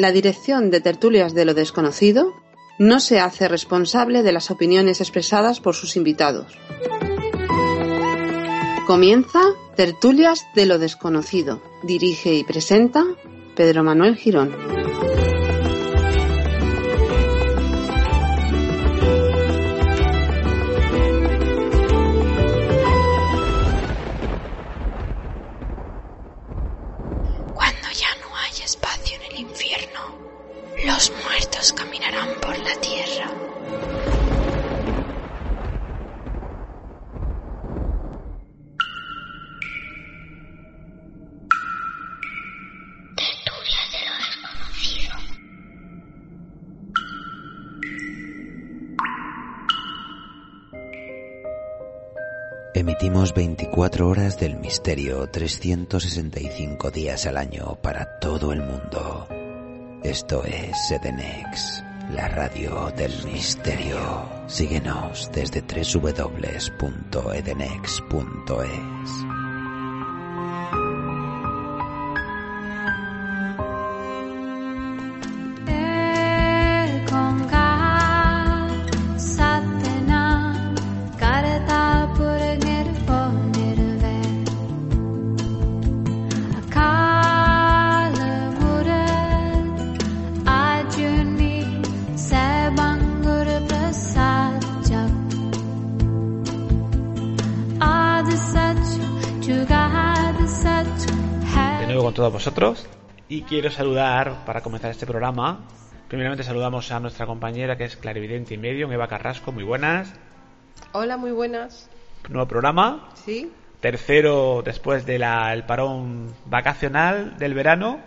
La dirección de Tertulias de lo Desconocido no se hace responsable de las opiniones expresadas por sus invitados. Comienza Tertulias de lo Desconocido. Dirige y presenta Pedro Manuel Girón. Misterio, 365 días al año para todo el mundo. Esto es Edenex, la radio del misterio. Síguenos desde www.edenex.es. vosotros y quiero saludar para comenzar este programa. Primeramente saludamos a nuestra compañera que es clarividente y medium, Eva Carrasco, muy buenas. Hola, muy buenas. Nuevo programa, ¿Sí? tercero después del parón vacacional del verano.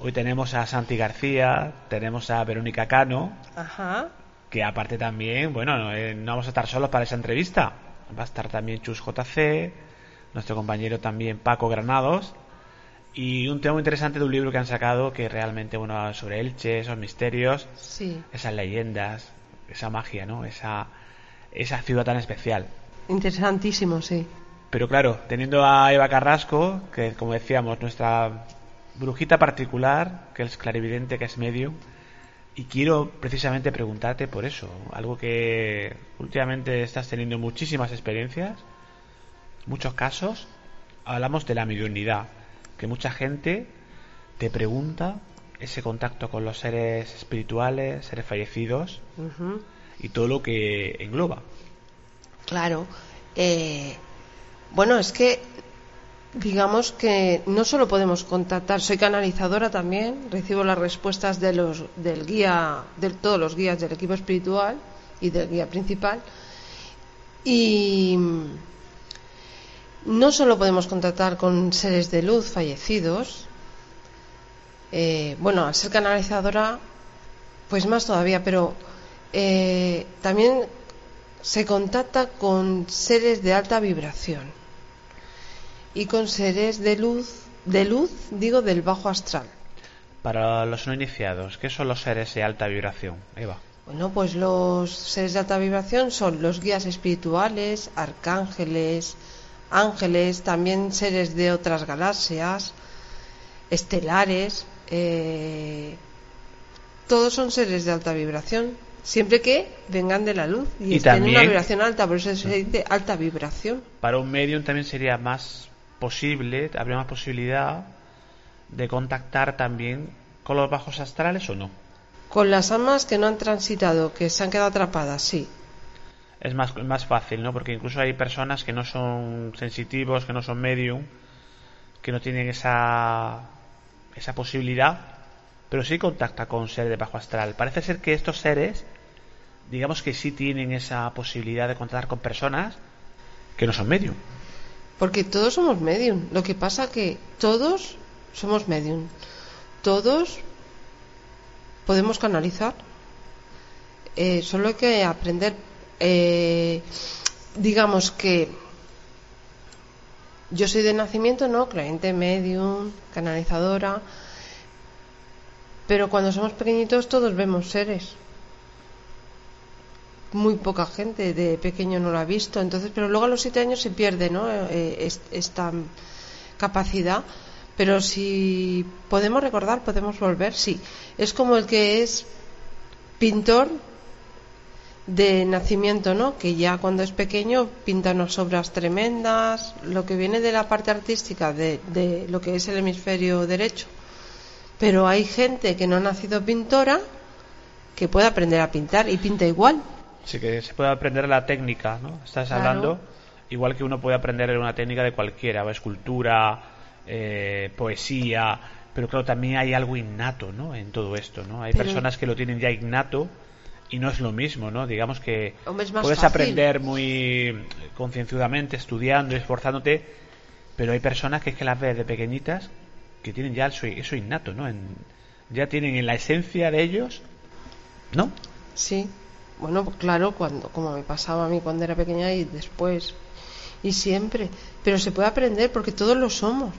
Hoy tenemos a Santi García, tenemos a Verónica Cano, Ajá. que aparte también, bueno, no, eh, no vamos a estar solos para esa entrevista. Va a estar también Chus JC, nuestro compañero también Paco Granados. Y un tema muy interesante de un libro que han sacado que realmente, bueno, sobre Elche, esos misterios, Sí. esas leyendas, esa magia, ¿no? Esa, esa ciudad tan especial. Interesantísimo, sí. Pero claro, teniendo a Eva Carrasco, que como decíamos, nuestra brujita particular, que es clarividente, que es medio, y quiero precisamente preguntarte por eso, algo que últimamente estás teniendo muchísimas experiencias, muchos casos, hablamos de la mediunidad, que mucha gente te pregunta ese contacto con los seres espirituales, seres fallecidos y todo lo que engloba. Claro. Eh, bueno, es que digamos que no solo podemos contactar, soy canalizadora también, recibo las respuestas de los del guía, de todos los guías del equipo espiritual y del guía principal. Y no solo podemos contactar con seres de luz fallecidos, eh, bueno, al ser canalizadora, pues más todavía, pero eh, también se contacta con seres de alta vibración y con seres de luz, de luz, digo, del bajo astral. Para los no iniciados, ¿qué son los seres de alta vibración, Eva? Bueno, pues los seres de alta vibración son los guías espirituales, arcángeles, ángeles, también seres de otras galaxias, estelares, eh, todos son seres de alta vibración, siempre que vengan de la luz y, Y estén en una vibración alta, por eso se dice alta vibración. Para un medium también sería más posible, habría más posibilidad de contactar también con los bajos astrales o no. Con las almas que no han transitado, que se han quedado atrapadas, sí. Es más, más fácil, ¿no? Porque incluso hay personas que no son sensitivos, que no son medium, que no tienen esa, esa posibilidad, pero sí contacta con seres de bajo astral. Parece ser que estos seres, digamos que sí tienen esa posibilidad de contactar con personas que no son medium. Porque todos somos medium. Lo que pasa que todos somos medium. Todos podemos canalizar. Eh, solo hay que aprender. Eh, digamos que yo soy de nacimiento, ¿no? Creyente medium, canalizadora. Pero cuando somos pequeñitos todos vemos seres. Muy poca gente de pequeño no lo ha visto, entonces, pero luego a los siete años se pierde, ¿no? Eh, es- esta capacidad. Pero si podemos recordar, podemos volver, sí. Es como el que es pintor de nacimiento, ¿no? Que ya cuando es pequeño pinta unas obras tremendas, lo que viene de la parte artística de, de lo que es el hemisferio derecho. Pero hay gente que no ha nacido pintora que puede aprender a pintar y pinta igual. Así que se puede aprender la técnica, ¿no? Estás Claro. hablando, igual que uno puede aprender una técnica de cualquiera, escultura, eh, poesía, pero claro, también hay algo innato, ¿no? En todo esto, ¿no? Hay Pero- personas que lo tienen ya innato y no es lo mismo, ¿no? Digamos que Hombre, puedes fácil. aprender muy concienzudamente, estudiando, esforzándote, pero hay personas que es que las ves de pequeñitas que tienen ya eso, eso innato, ¿no? En- ya tienen en la esencia de ellos, ¿no? Sí. Bueno, claro, cuando como me pasaba a mí cuando era pequeña y después y siempre, pero se puede aprender porque todos lo somos.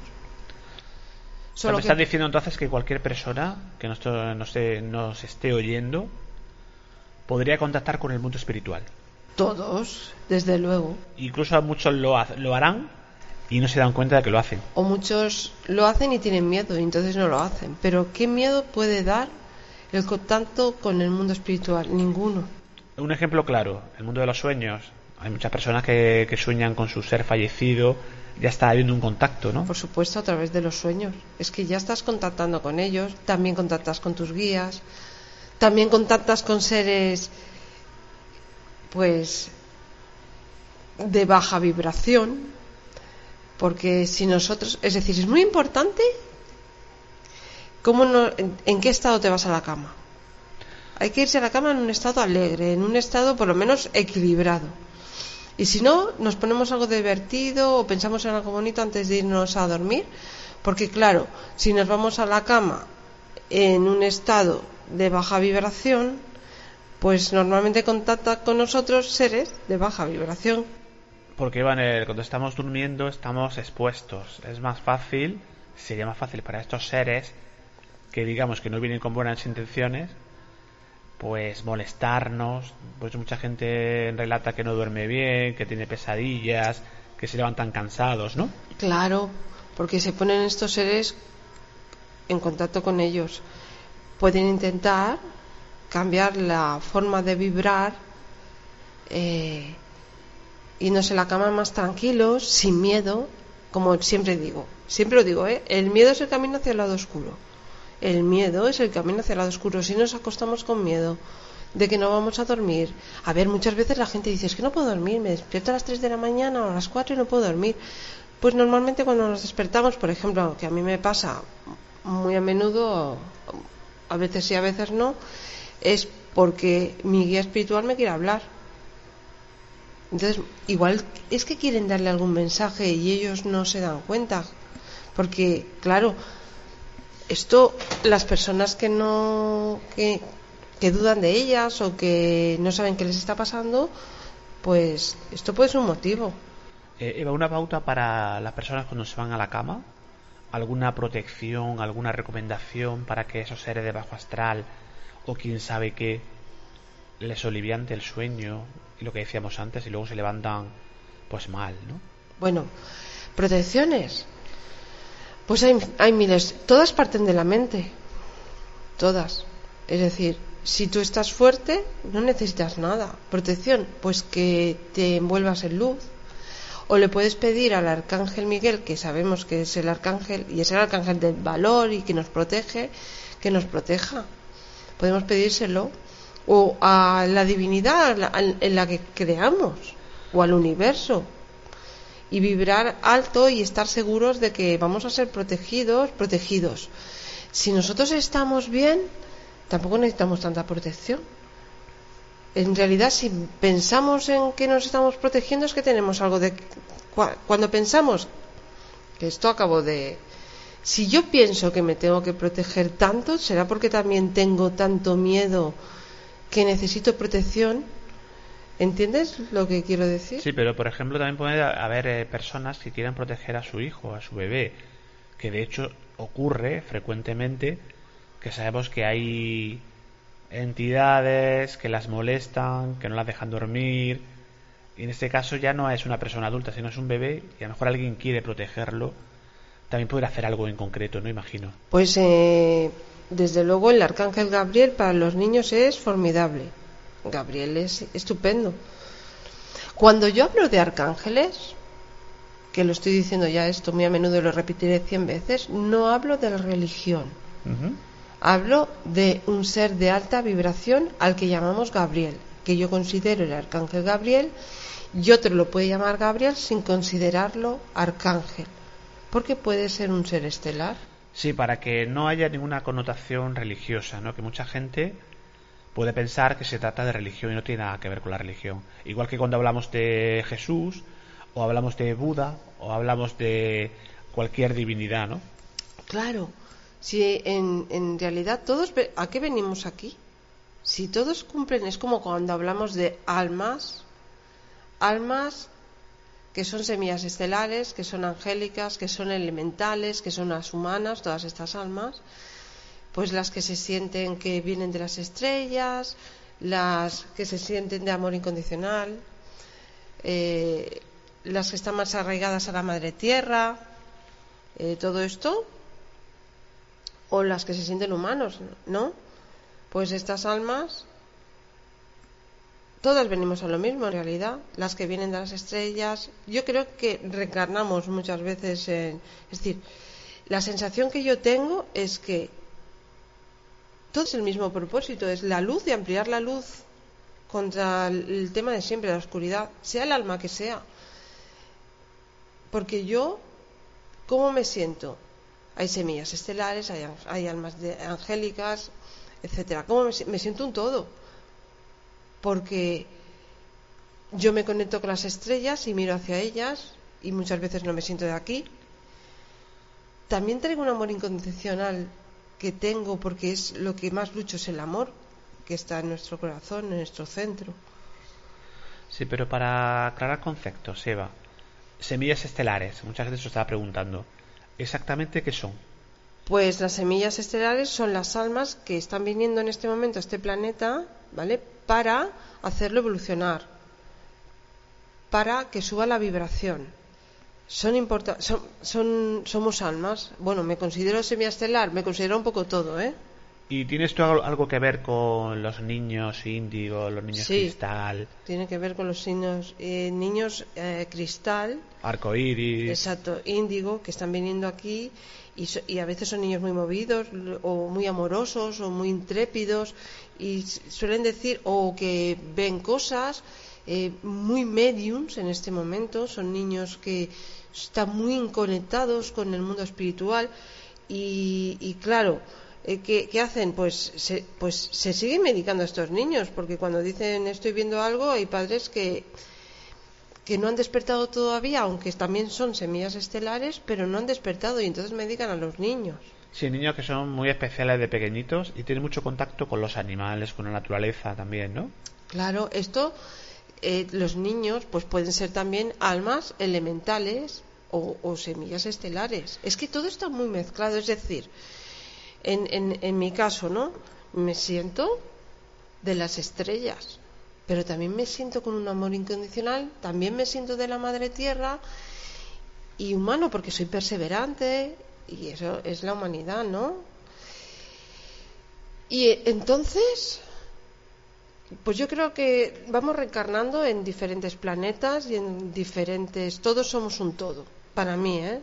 Solo me que estás diciendo entonces que cualquier persona que nos, nos, nos esté oyendo podría contactar con el mundo espiritual. todos, desde luego. Incluso muchos lo, ha- lo harán y no se dan cuenta de que lo hacen. O muchos lo hacen y tienen miedo y entonces no lo hacen. Pero ¿qué miedo puede dar el contacto con el mundo espiritual? Ninguno. Un ejemplo claro, el mundo de los sueños. Hay muchas personas que, que sueñan con su ser fallecido, ya está habiendo un contacto, ¿no? Por supuesto, a través de los sueños. Es que ya estás contactando con ellos, también contactas con tus guías, también contactas con seres, pues, de baja vibración, porque si nosotros, es decir, es muy importante cómo no, en, en qué estado te vas a la cama. Hay que irse a la cama en un estado alegre, en un estado por lo menos equilibrado. Y si no, nos ponemos algo divertido o pensamos en algo bonito antes de irnos a dormir. Porque claro, si nos vamos a la cama en un estado de baja vibración, pues normalmente contacta con nosotros seres de baja vibración. Porque Iván, eh, cuando estamos durmiendo estamos expuestos. Es más fácil, sería más fácil para estos seres que digamos que no vienen con buenas intenciones, pues molestarnos. Pues mucha gente relata que no duerme bien, que tiene pesadillas, que se levantan cansados, ¿no? Claro, porque se ponen estos seres en contacto con ellos. Pueden intentar cambiar la forma de vibrar, eh, yéndose a la cama más tranquilos, sin miedo, como siempre digo. Siempre lo digo, ¿eh? El miedo es el camino hacia el lado oscuro. El miedo es el camino hacia el lado oscuro. Si nos acostamos con miedo de que no vamos a dormir. A ver, muchas veces la gente dice, es que no puedo dormir, me despierto a las 3 de la mañana o a las 4 y no puedo dormir. Pues normalmente cuando nos despertamos, por ejemplo, que a mí me pasa muy a menudo, a veces sí, a veces no, es porque mi guía espiritual me quiere hablar. Entonces, igual es que quieren darle algún mensaje y ellos no se dan cuenta. Porque, claro, esto, las personas que no, que, que dudan de ellas o que no saben qué les está pasando, pues esto puede ser un motivo. Eh, una pauta para las personas cuando se van a la cama. ¿Alguna protección, alguna recomendación para que esos seres de bajo astral o quién sabe qué les oliviante el sueño y lo que decíamos antes y luego se levantan pues mal, ¿no? Bueno, protecciones. Pues hay, hay miles. Todas parten de la mente. Todas. Es decir, si tú estás fuerte, no necesitas nada. Protección, pues que te envuelvas en luz. O le puedes pedir al arcángel Miguel, que sabemos que es el arcángel y es el arcángel del valor y que nos protege, que nos proteja. Podemos pedírselo. O a la divinidad en la que creamos. O al universo y vibrar alto y estar seguros de que vamos a ser protegidos, protegidos. Si nosotros estamos bien, tampoco necesitamos tanta protección. En realidad, si pensamos en que nos estamos protegiendo, es que tenemos algo de... cua- Cuando pensamos, que esto acabo de... Si yo pienso que me tengo que proteger tanto, será porque también tengo tanto miedo que necesito protección. ¿Entiendes lo que quiero decir? Sí, pero por ejemplo también puede haber eh, personas que quieran proteger a su hijo, a su bebé, que de hecho ocurre frecuentemente, que sabemos que hay entidades que las molestan, que no las dejan dormir, y en este caso ya no es una persona adulta, sino es un bebé, y a lo mejor alguien quiere protegerlo. también poder hacer algo en concreto, ¿no? Imagino. Pues eh, desde luego el arcángel Gabriel para los niños es formidable. Gabriel es estupendo. Cuando yo hablo de arcángeles, que lo estoy diciendo ya esto muy a menudo y lo repetiré cien veces, no hablo de la religión. Hablo de un ser de alta vibración al que llamamos Gabriel, que yo considero el arcángel Gabriel, y otro lo puede llamar Gabriel sin considerarlo arcángel, porque puede ser un ser estelar. Sí, para que no haya ninguna connotación religiosa, ¿no? Que mucha gente puede pensar que se trata de religión y no tiene nada que ver con la religión. Igual que cuando hablamos de Jesús, o hablamos de Buda, o hablamos de cualquier divinidad, ¿no? Claro, si en, en realidad todos, ¿a qué venimos aquí? Si todos cumplen, es como cuando hablamos de almas, almas que son semillas estelares, que son angélicas, que son elementales, que son las humanas, todas estas almas, pues las que se sienten que vienen de las estrellas, las que se sienten de amor incondicional, eh, las que están más arraigadas a la madre tierra, eh, todo esto, o las que se sienten humanos, ¿no? Pues estas almas, todas venimos a lo mismo en realidad, las que vienen de las estrellas, yo creo que reencarnamos muchas veces en... Es decir, la sensación que yo tengo es que todo es el mismo propósito, es la luz de ampliar la luz contra el tema de siempre, la oscuridad, sea el alma que sea. Porque yo, ¿cómo me siento? Hay semillas estelares, hay, hay almas de- angélicas, etcétera. ¿Cómo me, me siento un todo? Porque yo me conecto con las estrellas y miro hacia ellas y muchas veces no me siento de aquí. También traigo un amor incondicional que tengo porque es lo que más lucho es el amor que está en nuestro corazón, en nuestro centro. Sí, pero para aclarar conceptos, Eva, semillas estelares, mucha gente se lo estaba preguntando. ¿Exactamente qué son? Pues las semillas estelares son las almas que están viniendo en este momento a este planeta, ¿vale? Para hacerlo evolucionar, para que suba la vibración. Son importa son, somos almas. Bueno, me considero semilla estelar, me considero un poco todo, ¿eh? ¿Y tienes tú algo, que ver con los niños índigo, los niños Sí. cristal, Tiene que ver con los signos, eh, niños eh, cristal, arcoíris? Exacto, índigo, que están viniendo aquí y, so- y a veces son niños muy movidos o muy amorosos o muy intrépidos y suelen decir o que ven cosas eh, muy mediums en este momento, son niños que están muy conectados con el mundo espiritual y, y claro, eh, ¿qué, qué hacen? Pues se, pues se siguen medicando a estos niños porque cuando dicen estoy viendo algo hay padres que que no han despertado todavía, aunque también son semillas estelares, pero no han despertado y entonces medican a los niños. Sí, niños que son muy especiales de pequeñitos y tienen mucho contacto con los animales, con la naturaleza también, ¿no? Claro, esto, eh, los niños, pues pueden ser también almas elementales o, o semillas estelares. Es que todo está muy mezclado, es decir, en, en, en mi caso, ¿no? Me siento de las estrellas, pero también me siento con un amor incondicional, también me siento de la madre tierra y humano porque soy perseverante y eso es la humanidad, ¿no? Y eh, entonces, pues yo creo que vamos reencarnando en diferentes planetas y en diferentes. Todos somos un todo, para mí, ¿eh?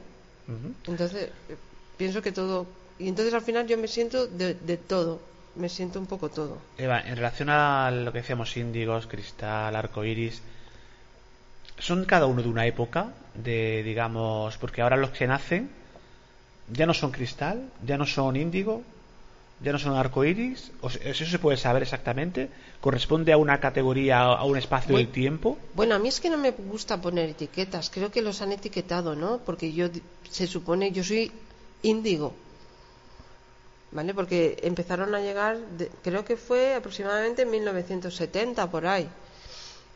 Entonces, pienso que todo. Y entonces al final yo me siento de, de todo, me siento un poco todo. Eva, en relación a lo que decíamos índigos, cristal, arcoíris, ¿son cada uno de una época? De, digamos, porque ahora los que nacen ya no son cristal, ya no son índigo, ya no son arcoíris. ¿O se- ¿Eso se puede saber exactamente? ¿Corresponde a una categoría, a un espacio del tiempo? Bueno, a mí es que no me gusta poner etiquetas, creo que los han etiquetado, ¿no? Porque yo se supone, yo soy índigo, ¿vale? Porque empezaron a llegar, de- creo que fue aproximadamente en 1970, por ahí,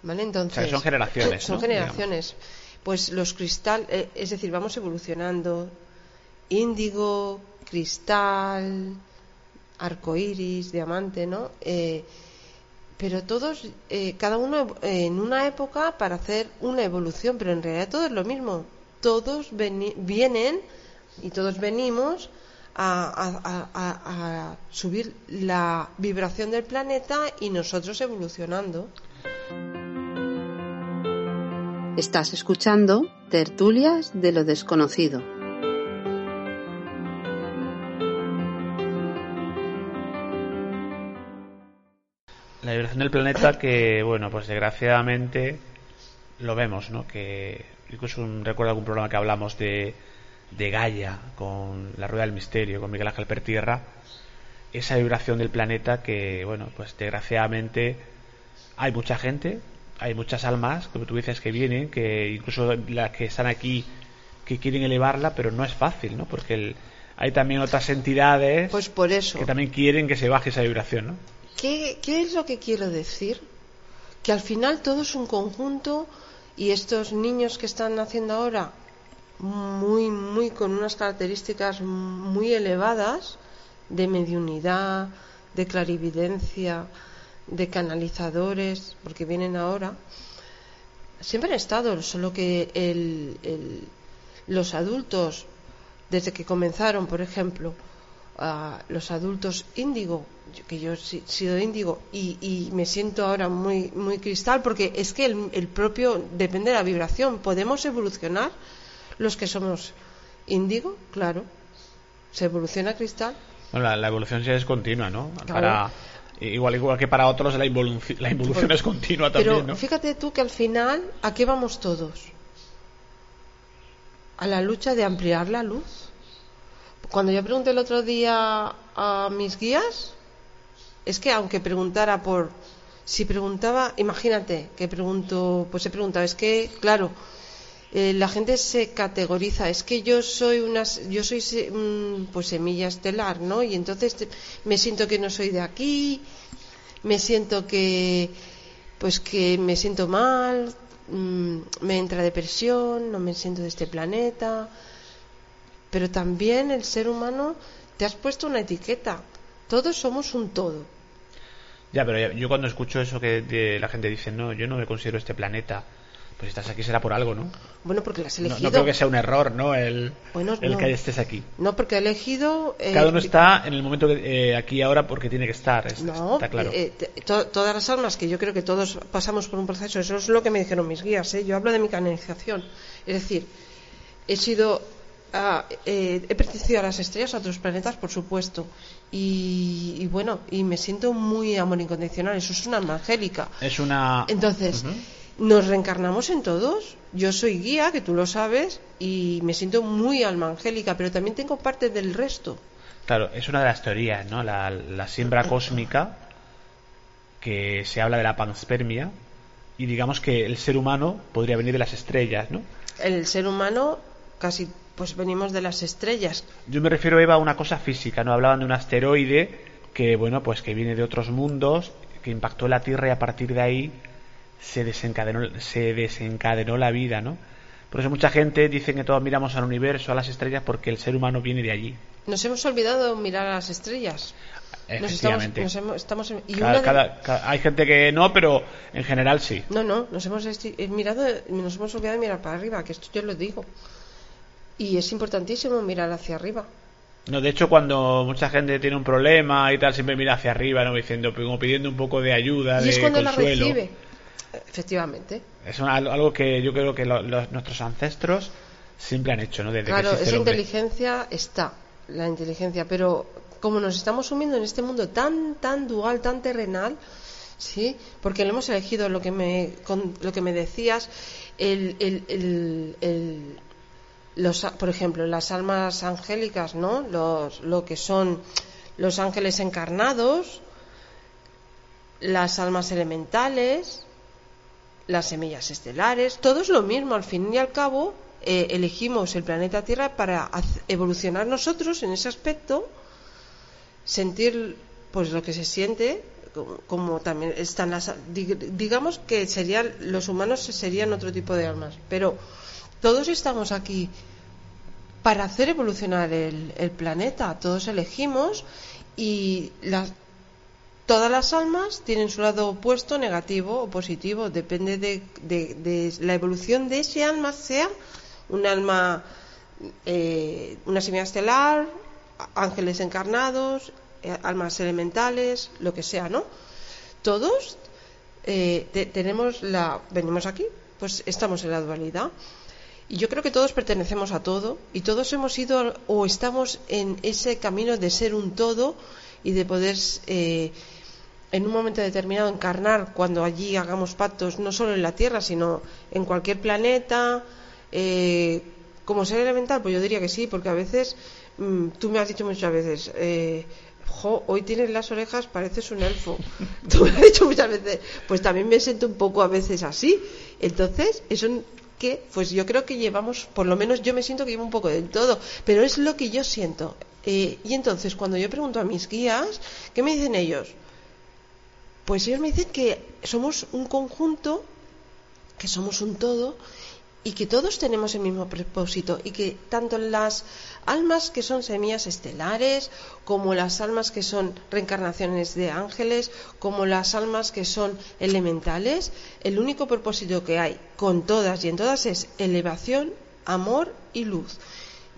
¿vale? Entonces, O sea, que son generaciones, Son ¿no? generaciones. Pues los cristal, eh, es decir, vamos evolucionando. Índigo, cristal, arcoíris, diamante, ¿no? Eh, pero todos, eh, cada uno en una época para hacer una evolución, pero en realidad todo es lo mismo. Todos vienen y todos venimos a, a- a- a subir la vibración del planeta y nosotros evolucionando. Estás escuchando Tertulias de lo Desconocido. La vibración del planeta que, bueno, pues desgraciadamente lo vemos, ¿no? Que incluso un- recuerdo algún programa que hablamos de, de Gaia con la Rueda del Misterio, con Miguel Ángel Pertierra, esa vibración del planeta que, bueno, pues desgraciadamente hay mucha gente, hay muchas almas, como tú dices, que vienen, que incluso las que están aquí que quieren elevarla, pero no es fácil, ¿no? Porque el- hay también otras entidades Pues por eso. que también quieren que se baje esa vibración, ¿no? ¿Qué, qué es lo que quiero decir? Que al final todo es un conjunto y estos niños que están naciendo ahora, muy, muy con unas características muy elevadas de mediunidad, de clarividencia, de canalizadores, porque vienen ahora, siempre han estado, solo que el- los adultos, desde que comenzaron, por ejemplo, los adultos índigo, que yo he si- sido índigo y, y me siento ahora muy, muy cristal, porque es que el, el propio, depende de la vibración, podemos evolucionar los que somos índigo, claro, se evoluciona cristal, Bueno, la, la evolución sí es continua, ¿no? Claro. Para, igual, igual que para otros la, involuci- la involución es continua Pero también, ¿no? fíjate tú que al final, ¿a qué vamos todos? A la lucha de ampliar la luz. Cuando yo pregunté el otro día a mis guías, es que aunque preguntara por. Si preguntaba, imagínate que pregunto, pues he preguntado, es que, claro, eh, la gente se categoriza, es que yo soy una, yo soy mm, pues semilla estelar, ¿no? Y entonces me siento que no soy de aquí, me siento que pues que me siento mal, mm, me entra depresión, no me siento de este planeta. Pero también el ser humano te has puesto una etiqueta. Todos somos un todo. Ya, pero yo cuando escucho eso que la gente dice, no, yo no me considero este planeta, pues estás aquí será por algo, ¿no? Bueno, porque lo has No, elegido. no creo que sea un error, ¿no? El, Bueno, el no. que estés aquí. No, porque ha elegido. eh, Cada uno está en el momento que, eh, aquí ahora porque tiene que estar, es- No, está claro. eh, to- todas las almas, que yo creo que todos pasamos por un proceso, eso es lo que me dijeron mis guías, ¿eh? yo hablo de mi canalización. Es decir, he sido, ah, eh, he pertenecido a las estrellas, a otros planetas, por supuesto, y, y bueno, y me siento muy amor incondicional, eso es una angélica. es una... Entonces. Nos reencarnamos en todos. Yo soy guía, que tú lo sabes, y me siento muy alma angélica, pero también tengo parte del resto. Claro, es una de las teorías, ¿no? La, la siembra cósmica, que se habla de la panspermia, y digamos que el ser humano podría venir de las estrellas, ¿no? El ser humano casi pues venimos de las estrellas. Yo me refiero, Eva, a una cosa física, ¿no? Hablaban de un asteroide que, bueno, pues que viene de otros mundos, que impactó la Tierra y a partir de ahí se desencadenó, se desencadenó la vida, ¿no? Por eso mucha gente dice que todos miramos al universo, a las estrellas, porque el ser humano viene de allí. Nos hemos olvidado mirar a las estrellas. Nos estamos, nos hemos- estamos en- y Cada- cada- cada- hay gente que no, pero en general sí. No, no, nos hemos eh, mirado, nos hemos olvidado de mirar para arriba, que esto yo lo digo. Y es importantísimo mirar hacia arriba. No, de hecho, cuando mucha gente tiene un problema y tal, siempre mira hacia arriba, ¿no? Diciendo, como pidiendo un poco de ayuda, y de es cuando la consuelo. recibe. Efectivamente. Es una- algo que yo creo que lo- los- nuestros ancestros siempre han hecho, ¿no? Desde Claro, que esa inteligencia está, la inteligencia, pero como nos estamos sumiendo en este mundo tan, tan dual, tan terrenal, ¿sí? Porque lo hemos elegido, lo que me, con- lo que me decías, el, el- el- el- los, por ejemplo, las almas angélicas, ¿no? Los, lo que son los ángeles encarnados, las almas elementales, las semillas estelares, todo es lo mismo. Al fin y al cabo, eh, elegimos el planeta Tierra para evolucionar nosotros en ese aspecto, sentir pues lo que se siente, como, como también están las, dig- digamos que serían los humanos serían otro tipo de almas, pero todos estamos aquí para hacer evolucionar el, el planeta, todos elegimos y las Todas las almas tienen su lado opuesto, negativo o positivo. Depende de, de- la evolución de ese alma, sea un alma eh, una semilla estelar, ángeles encarnados, eh, almas elementales, lo que sea, ¿no? Todos eh, te- tenemos la, venimos aquí, pues estamos en la dualidad. Y yo creo que todos pertenecemos a todo y todos hemos ido o estamos en ese camino de ser un todo y de poder eh, en un momento determinado encarnar cuando allí hagamos pactos no solo en la Tierra sino en cualquier planeta eh, como ser elemental pues yo diría que sí porque a veces mm, tú me has dicho muchas veces eh, Jo, hoy tienes las orejas, pareces un elfo. Tú me has dicho muchas veces, pues también me siento un poco a veces así. Entonces, eso que, pues yo creo que llevamos, por lo menos yo me siento que llevo un poco del todo, pero es lo que yo siento. Eh, y entonces, cuando yo pregunto a mis guías, ¿qué me dicen ellos? Pues ellos me dicen que somos un conjunto, que somos un todo y que todos tenemos el mismo propósito y que tanto las almas que son semillas estelares como las almas que son reencarnaciones de ángeles como las almas que son elementales el único propósito que hay con todas y en todas es elevación amor y luz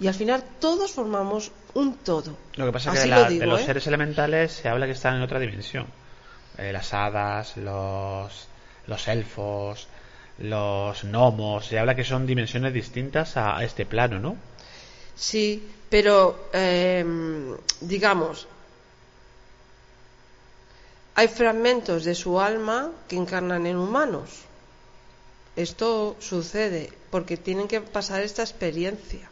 y al final todos formamos un todo Lo que pasa es que de, la- de los ¿eh? seres elementales se habla que están en otra dimensión. Eh, las hadas, los, elfos, los gnomos, se habla que son dimensiones distintas a, a este plano, ¿no? Sí, pero em, digamos, hay fragmentos de su alma que encarnan en humanos. Esto sucede porque tienen que pasar esta experiencia.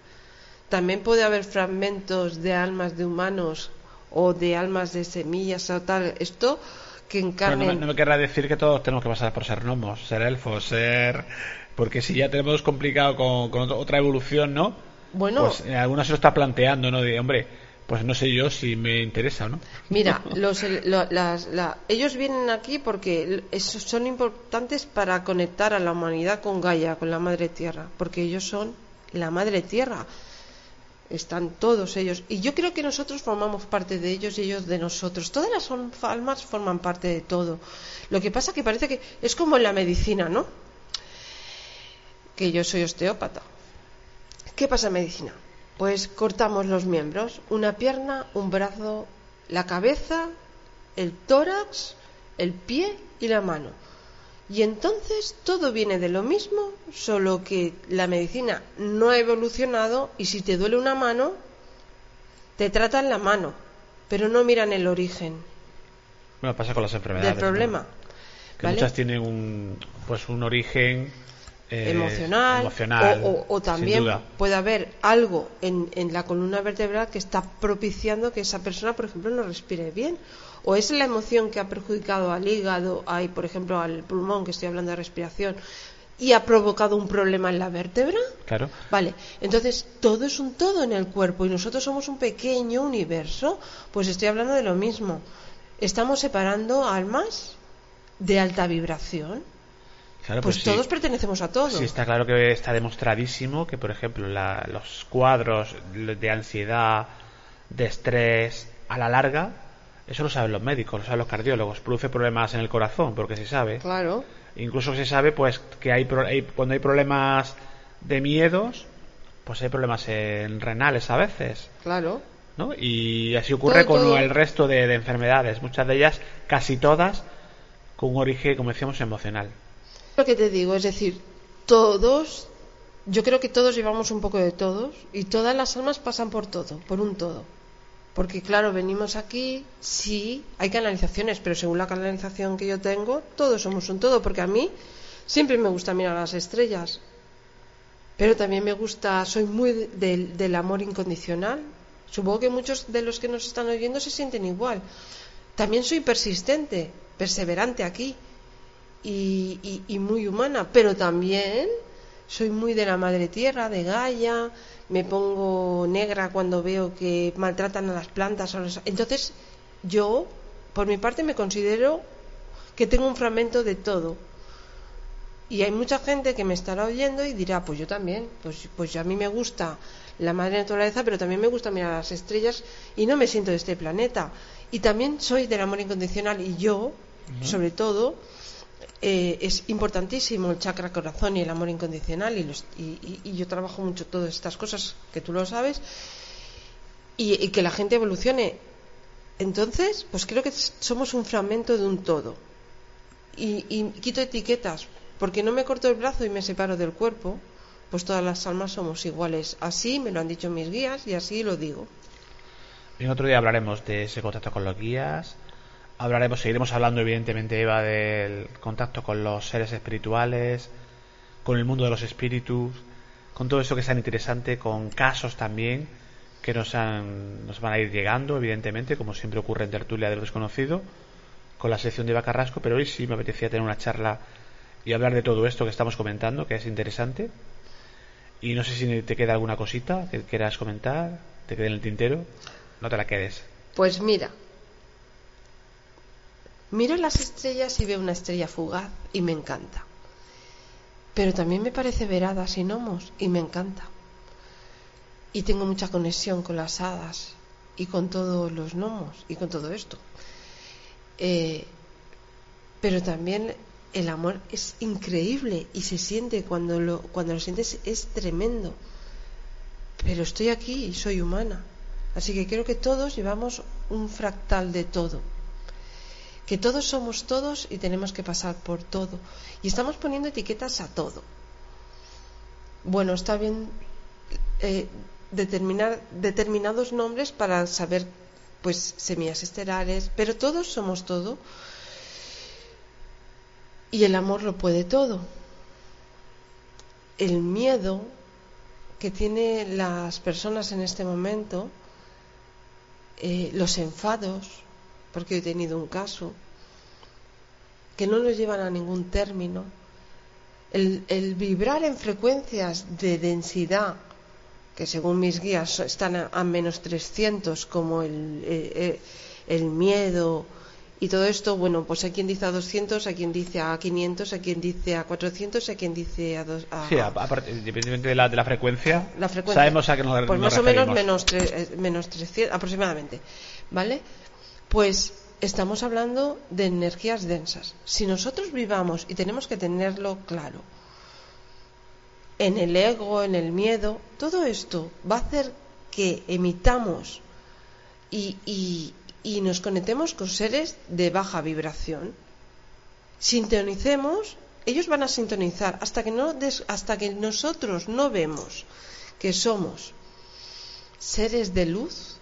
También puede haber fragmentos de almas de humanos o de almas de semillas o tal. Esto que no, encarnen. me, no me querrá decir que todos tenemos que pasar por ser gnomos, ser elfos, ser... Porque si ya tenemos complicado con, con otro- otra evolución, ¿no? Bueno, Pues eh, alguna se lo está planteando, ¿no? De, hombre, pues no sé yo si me interesa o no. Mira, los, lo- las- la- ellos vienen aquí porque son importantes para conectar a la humanidad con Gaia, con la Madre Tierra, porque ellos son la Madre Tierra. Están todos ellos. Y yo creo que nosotros formamos parte de ellos y ellos de nosotros. Todas las almas forman parte de todo. Lo que pasa que parece que es como en la medicina, ¿no? Que yo soy osteópata. ¿Qué pasa en medicina? Pues cortamos los miembros, una pierna, un brazo, la cabeza, el tórax, el pie y la mano. Y entonces todo viene de lo mismo, solo que la medicina no ha evolucionado y si te duele una mano, te tratan la mano, pero no miran el origen Bueno, pasa con las enfermedades. del problema. ¿no? Que ¿vale? muchas tienen un, pues un origen eh, emocional, emocional, o, o- o sin también puede haber algo en, en la columna vertebral que está propiciando que esa persona, por ejemplo, no respire bien. O es la emoción que ha perjudicado al hígado, hay, por ejemplo, al pulmón, que estoy hablando de respiración, y ha provocado un problema en la vértebra. Claro. Vale, entonces todo es un todo en el cuerpo y nosotros somos un pequeño universo. Pues estoy hablando de lo mismo. Estamos separando almas de alta vibración. Claro, Pues sí. todos pertenecemos a todo. Sí, está claro que está demostradísimo que, por ejemplo, la- los cuadros de ansiedad, de estrés, a la larga, eso lo saben los médicos, lo saben los cardiólogos, produce problemas en el corazón, porque se sabe. Claro. Incluso se sabe, pues, que hay, hay- cuando hay problemas de miedos, pues hay problemas en renales a veces, Claro. ¿no? Y así ocurre Todo, con todo. el resto de, de enfermedades, muchas de ellas, casi todas, con un origen, como decíamos, emocional. Lo que te digo, es decir, todos, yo creo que todos llevamos un poco de todos y todas las almas pasan por todo, por un todo. Porque claro, venimos aquí, sí, hay canalizaciones, pero según la canalización que yo tengo, todos somos un todo, porque a mí siempre me gusta mirar las estrellas. Pero también me gusta, soy muy de- del, del amor incondicional. Supongo que muchos de los que nos están oyendo se sienten igual. También soy persistente, perseverante aquí y, y- y muy humana, pero también soy muy de la madre tierra, de Gaia, me pongo negra cuando veo que maltratan a las plantas. los- Entonces, yo, por mi parte, me considero que tengo un fragmento de todo. Y hay mucha gente que me estará oyendo y dirá, pues yo también, pues, pues a mí me gusta la madre naturaleza, pero también me gusta mirar las estrellas y no me siento de este planeta. Y también soy del amor incondicional y yo, sobre todo, eh, es importantísimo el chakra corazón y el amor incondicional y, los- y- yo trabajo mucho todas estas cosas que tú lo sabes y, y que la gente evolucione. Entonces, pues creo que somos un fragmento de un todo y, y quito etiquetas porque no me corto el brazo y me separo del cuerpo, pues todas las almas somos iguales. Así me lo han dicho mis guías y así lo digo. En otro día hablaremos de ese contacto con los guías. Hablaremos, seguiremos hablando, evidentemente, Eva, del contacto con los seres espirituales, con el mundo de los espíritus, con todo eso que es tan interesante, con casos también que nos, han, nos van a ir llegando, evidentemente, como siempre ocurre en Tertulia de lo Desconocido, con la sección de Eva Carrasco, pero hoy sí me apetecía tener una charla y hablar de todo esto que estamos comentando, que es interesante. Y no sé si te queda alguna cosita que quieras comentar, te quede en el tintero, no te la quedes. Pues mira, miro las estrellas y veo una estrella fugaz y me encanta. Pero también me parece ver hadas y gnomos y me encanta. Y tengo mucha conexión con las hadas y con todos los gnomos y con todo esto. Eh, pero también el amor es increíble y se siente cuando lo, cuando lo sientes es tremendo. Pero estoy aquí y soy humana. Así que creo que todos llevamos un fractal de todo. Que todos somos todos y tenemos que pasar por todo. Y estamos poniendo etiquetas a todo. Bueno, está bien eh, determinar determinados nombres para saber, pues, semillas estelares, pero todos somos todo. Y el amor lo puede todo. El miedo que tienen las personas en este momento, eh, los enfados, porque he tenido un caso, que no nos llevan a ningún término, el, el vibrar en frecuencias de densidad, que según mis guías están a, a menos 300, como el, eh, eh, el miedo y todo esto, bueno, pues hay quien dice a 200, hay quien dice a 500, hay quien dice a 400, hay quien dice a... Dos, a Sí, aparte, independientemente de la, de la frecuencia, la frecuencia. sabemos a qué nos, Pues nos más o menos menos, tre- eh, menos 300 aproximadamente. ¿Vale? Pues estamos hablando de energías densas. Si nosotros vivamos, y tenemos que tenerlo claro, en el ego, en el miedo, todo esto va a hacer que emitamos y, nos conectemos con seres de baja vibración. Sintonicemos, ellos van a sintonizar hasta que, no des- hasta que nosotros no vemos que somos seres de luz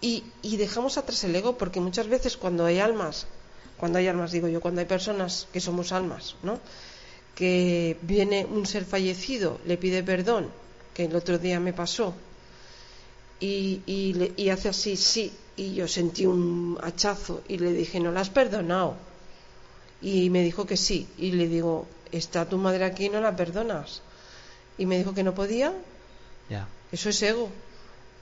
y, y dejamos atrás el ego porque muchas veces cuando hay almas, cuando hay almas digo yo, cuando hay personas que somos almas, ¿no? que viene un ser fallecido, le pide perdón, que el otro día me pasó, y, y, le- y hace así, sí, y yo sentí un hachazo y le dije, no la has perdonado. Y me dijo que sí, y le digo, está tu madre aquí y no la perdonas. Y me dijo que no podía, eso es ego.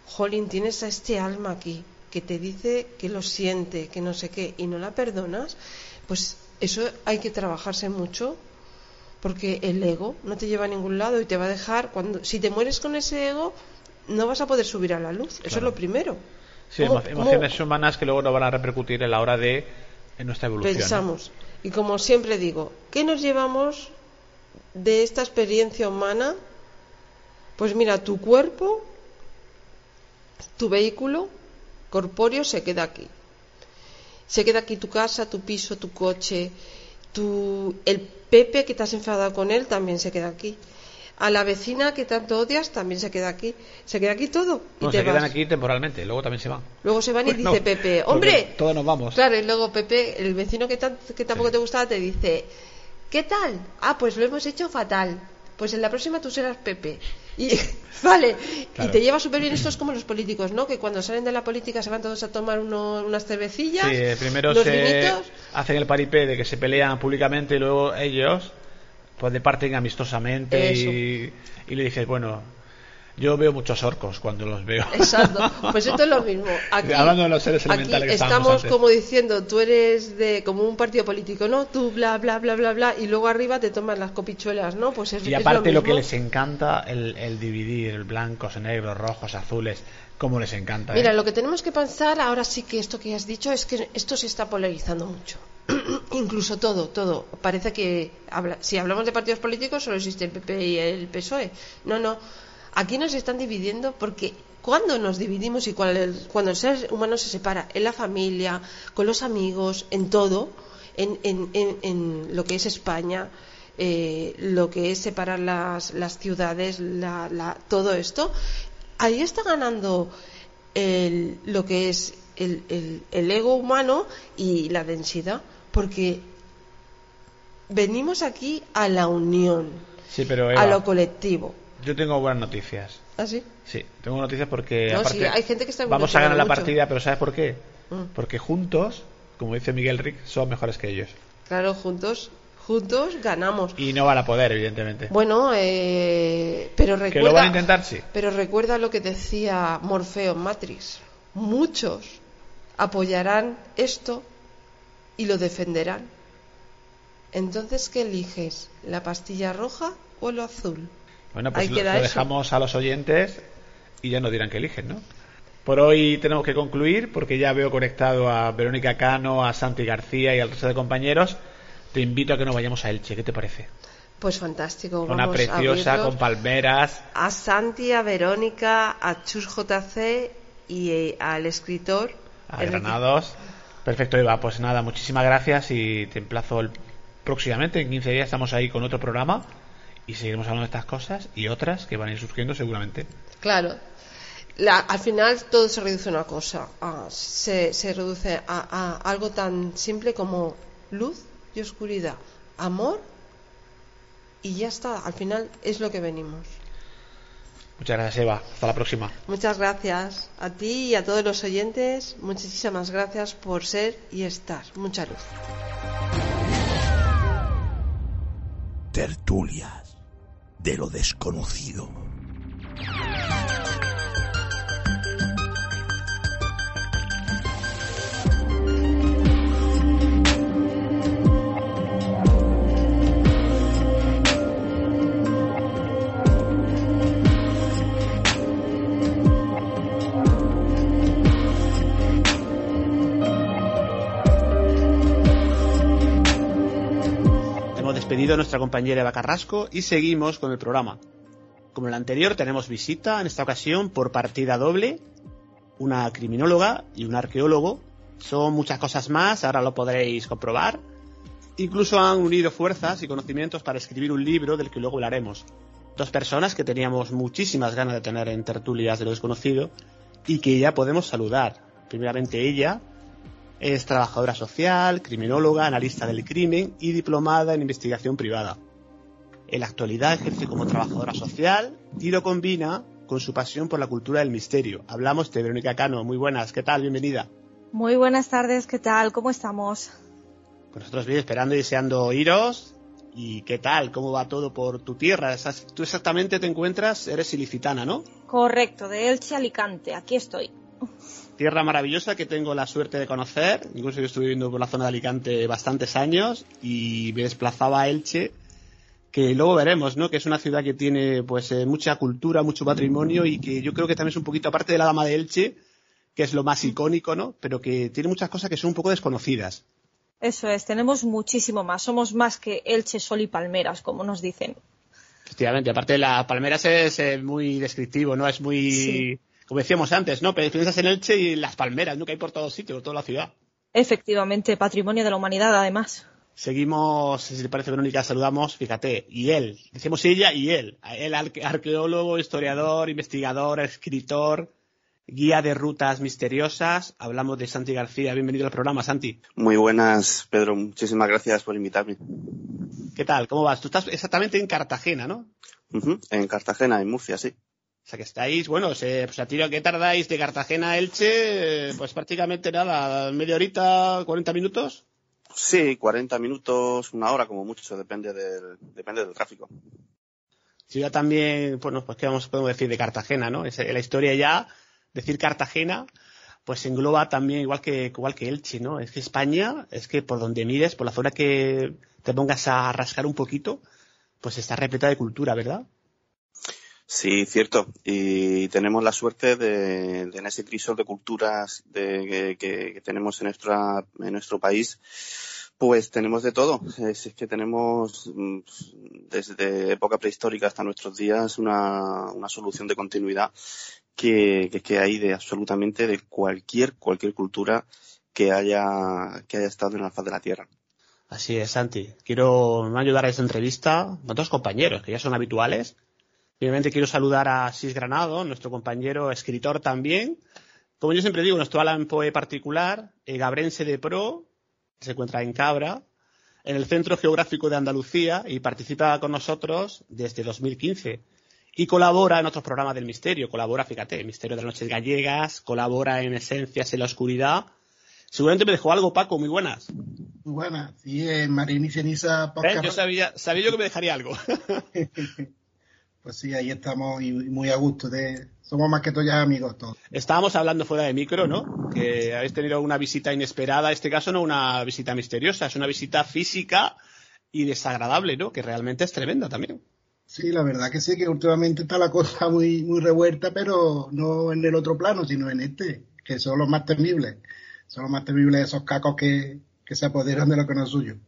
Jolín, tienes a este alma aquí que te dice que lo siente, que no sé qué, y no la perdonas, pues eso hay que trabajarse mucho, porque el ego no te lleva a ningún lado y te va a dejar, cuando si te mueres con ese ego, no vas a poder subir a la luz. Eso es lo primero. Sí, ¿Cómo- emo- cómo emociones humanas que luego nos van a repercutir en la hora de en nuestra evolución. ¿no? pensamos? Y como siempre digo, ¿qué nos llevamos de esta experiencia humana? Pues mira, tu cuerpo, tu vehículo corpóreo se queda aquí. Se queda aquí tu casa, tu piso, tu coche, tu el Pepe que te has enfadado con él también se queda aquí. A la vecina que tanto odias también se queda aquí. Se queda aquí todo. Y No, te se quedan aquí temporalmente, luego también se van. Luego se van y Bueno, dice Pepe, hombre, Todos nos vamos. Claro, y luego Pepe, el vecino que, tan- que tampoco Sí. te gustaba, te dice, ¿qué tal? Ah, pues lo hemos hecho fatal. Pues en la próxima tú serás Pepe. Y, vale, Claro. y te lleva súper bien. Esto es como los políticos, ¿no? Que cuando salen de la política se van todos a tomar uno- unas cervecillas, Sí, primero los se vinitos. hacen el paripé de que se pelean públicamente y luego ellos pues departen amistosamente Eso. y, y le dices, bueno, yo veo muchos orcos cuando los veo. Exacto, pues esto es lo mismo. Aquí, Hablando de los seres aquí elementales que estábamos estamos antes. como diciendo, tú eres de como un partido político, ¿no? Tú bla, bla, bla, bla, bla, y luego arriba te tomas las copichuelas, ¿no? Pues es, Y es aparte lo, lo, que mismo. les encanta, el, el dividir, el blancos, negros, rojos, azules, cómo les encanta. ¿eh? Mira, lo que tenemos que pensar ahora sí que esto que has dicho es que esto se está polarizando mucho. incluso todo, todo. Parece que habla- si hablamos de partidos políticos solo existe el PP y el PSOE. No, no. Aquí nos están dividiendo porque cuando nos dividimos y cuando el, cuando el ser humano se separa en la familia, con los amigos, en todo, en, en- en- en lo que es España, eh, lo que es separar las, las ciudades, la- la- todo esto, ahí está ganando el- lo que es el, el- el ego humano y la densidad, porque venimos aquí a la unión, Sí, pero a lo colectivo. Yo tengo buenas noticias. ¿Ah, sí? Sí, tengo noticias porque No, aparte sí, hay gente que está vamos a ganar la partida, pero ¿sabes por qué? Mm. Porque juntos, como dice Miguel Rick, son mejores que ellos. Claro, juntos, juntos ganamos. Y no van a poder, evidentemente. Bueno, eh, pero recuerda, que lo van a intentar, sí. pero recuerda lo que decía Morfeo en Matrix. Muchos apoyarán esto y lo defenderán. Entonces, ¿qué eliges? ¿La pastilla roja o lo azul? Bueno, pues lo, dejamos a los oyentes y ya nos dirán que eligen, ¿no? Por hoy tenemos que concluir porque ya veo conectado a Verónica Cano, a Santi García y al resto de compañeros. Te invito a que nos vayamos a Elche, ¿qué te parece? Pues fantástico. Una vamos preciosa con palmeras. a Santi, a Verónica, a Chus JC y eh, al escritor a Enrique. Granados. Perfecto, Eva. Pues nada, muchísimas gracias y te emplazo el... próximamente. En 15 días estamos ahí con otro programa y seguiremos hablando de estas cosas y otras que van a ir surgiendo seguramente. Claro. La- al final todo se reduce a una cosa. a- se, se reduce a, a algo tan simple como luz y oscuridad, amor y ya está. Al final es lo que venimos. Muchas gracias, Eva. Hasta la próxima. Muchas gracias a ti y a todos los oyentes. Muchísimas gracias por ser y estar. Mucha luz. Tertulias de lo desconocido. Hemos despedido a nuestra compañera Eva Carrasco y seguimos con el programa. Como el anterior, tenemos visita, en esta ocasión por partida doble, una criminóloga y un arqueólogo. Son muchas cosas más, ahora lo podréis comprobar. Incluso han unido fuerzas y conocimientos para escribir un libro del que luego hablaremos. Dos personas que teníamos muchísimas ganas de tener en tertulias de lo desconocido y que ya podemos saludar. Primeramente ella, es trabajadora social, criminóloga, analista del crimen y diplomada en investigación privada. En la actualidad ejerce como trabajadora social y lo combina con su pasión por la cultura del misterio. Hablamos de Verónica Cano. Muy buenas, ¿qué tal? Bienvenida. Muy buenas tardes, ¿qué tal? ¿Cómo estamos? Pues nosotros bien esperando y deseando oíros. ¿Y qué tal? ¿Cómo va todo por tu tierra? Tú exactamente te encuentras, eres ilicitana, ¿no? Correcto, de Elche Alicante, aquí estoy. Tierra maravillosa que tengo la suerte de conocer. Incluso yo estuve viviendo por la zona de Alicante bastantes años y me desplazaba a Elche, que luego veremos, ¿no? Que es una ciudad que tiene pues eh, mucha cultura, mucho patrimonio y que yo creo que también es un poquito aparte de la Dama de Elche, que es lo más icónico, ¿no? Pero que tiene muchas cosas que son un poco desconocidas. Eso es, tenemos muchísimo más, somos más que Elche, Sol y Palmeras, como nos dicen. Efectivamente, aparte de las palmeras es eh, muy descriptivo, ¿no? Es muy, Sí. Como decíamos antes, ¿no? Pero piensas en Elche y las palmeras, ¿no? Que hay por todos sitios, por toda la ciudad. Efectivamente, patrimonio de la humanidad, además. Seguimos, si le parece, Verónica, saludamos, fíjate, y él, decimos ella y él, él arque- arqueólogo, historiador, investigador, escritor, guía de rutas misteriosas, hablamos de Santi García, bienvenido al programa, Santi. Muy buenas, Pedro. Muchísimas gracias por invitarme. ¿Qué tal? ¿Cómo vas? Tú estás exactamente en Cartagena, ¿no? En Cartagena, en Murcia, sí. O sea que estáis, bueno, se, pues a tiro que tardáis de Cartagena a Elche, pues prácticamente nada, media horita, 40 minutos. Sí, 40 minutos, una hora como mucho, depende del, depende del tráfico. Si yo también, bueno, pues qué vamos, podemos decir de Cartagena, ¿no? Es, la historia ya, decir Cartagena, pues engloba también igual que, igual que Elche, ¿no? Es que España, es que por donde mires, por la zona que te pongas a rascar un poquito, pues está repleta de cultura, ¿verdad? Sí, cierto. Y tenemos la suerte de, en ese crisol de culturas de, que, tenemos en, nuestra, en nuestro país, Pues tenemos de todo. Es, es que tenemos mm, desde época prehistórica hasta nuestros días una, una solución de continuidad que, hay de absolutamente de cualquier, cualquier cultura que haya, que haya estado en la faz de la Tierra. Así es, Santi. Quiero ayudar a esta entrevista a dos compañeros que ya son habituales. Primeramente quiero saludar a Sis Granado, nuestro compañero escritor también. Como yo siempre digo, nuestro Alan Poe particular, eh, Gabrense de Pro, se encuentra en Cabra, en el Centro Geográfico de Andalucía y participa con nosotros desde 2015. Y colabora en otros programas del Misterio. Colabora, fíjate, Misterio de las Noches Gallegas, colabora en Esencias en la Oscuridad. Seguramente me dejó algo, Paco, muy buenas. Muy buenas, sí, en Marín y Ceniza. ¿Eh? Yo sabía, sabía yo que me dejaría algo. pues sí, ahí estamos y muy a gusto. De, somos más que todos ya amigos todos. Estábamos hablando fuera de micro, ¿no? Que habéis tenido una visita inesperada. En este caso no una visita misteriosa, es una visita física y desagradable, ¿no? Que realmente es tremenda también. Sí, la verdad que sí, que últimamente está la cosa muy, muy revuelta, pero no en el otro plano, sino en este, que son los más temibles. Son los más temibles esos cacos que, que se apoderan de lo que no es suyo.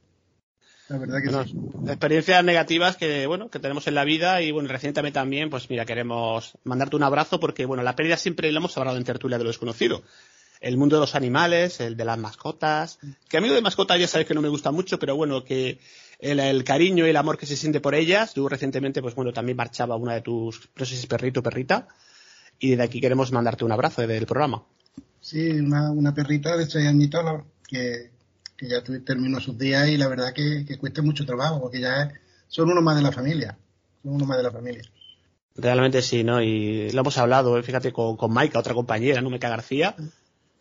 La verdad que sí. Experiencias negativas que, bueno, que tenemos en la vida y, bueno, recientemente también, pues mira, queremos mandarte un abrazo porque, bueno, la pérdida siempre la hemos hablado en tertulia de lo desconocido. El mundo de los animales, el de las mascotas, que a mí lo de mascotas ya sabes que no me gusta mucho, pero bueno, que el, el, cariño y el amor que se siente por ellas. Tú recientemente, pues bueno, también marchaba una de tus, no sé si es perrito o perrita, y de aquí queremos mandarte un abrazo desde el programa. Sí, una, una perrita de seis añitos que, que ya terminó sus días y la verdad que, que cuesta mucho trabajo porque ya son uno más de la familia, son uno más de la familia. Realmente sí, ¿no? Y lo hemos hablado, ¿eh? fíjate, con, con Maika, otra compañera, ¿no? Meca García,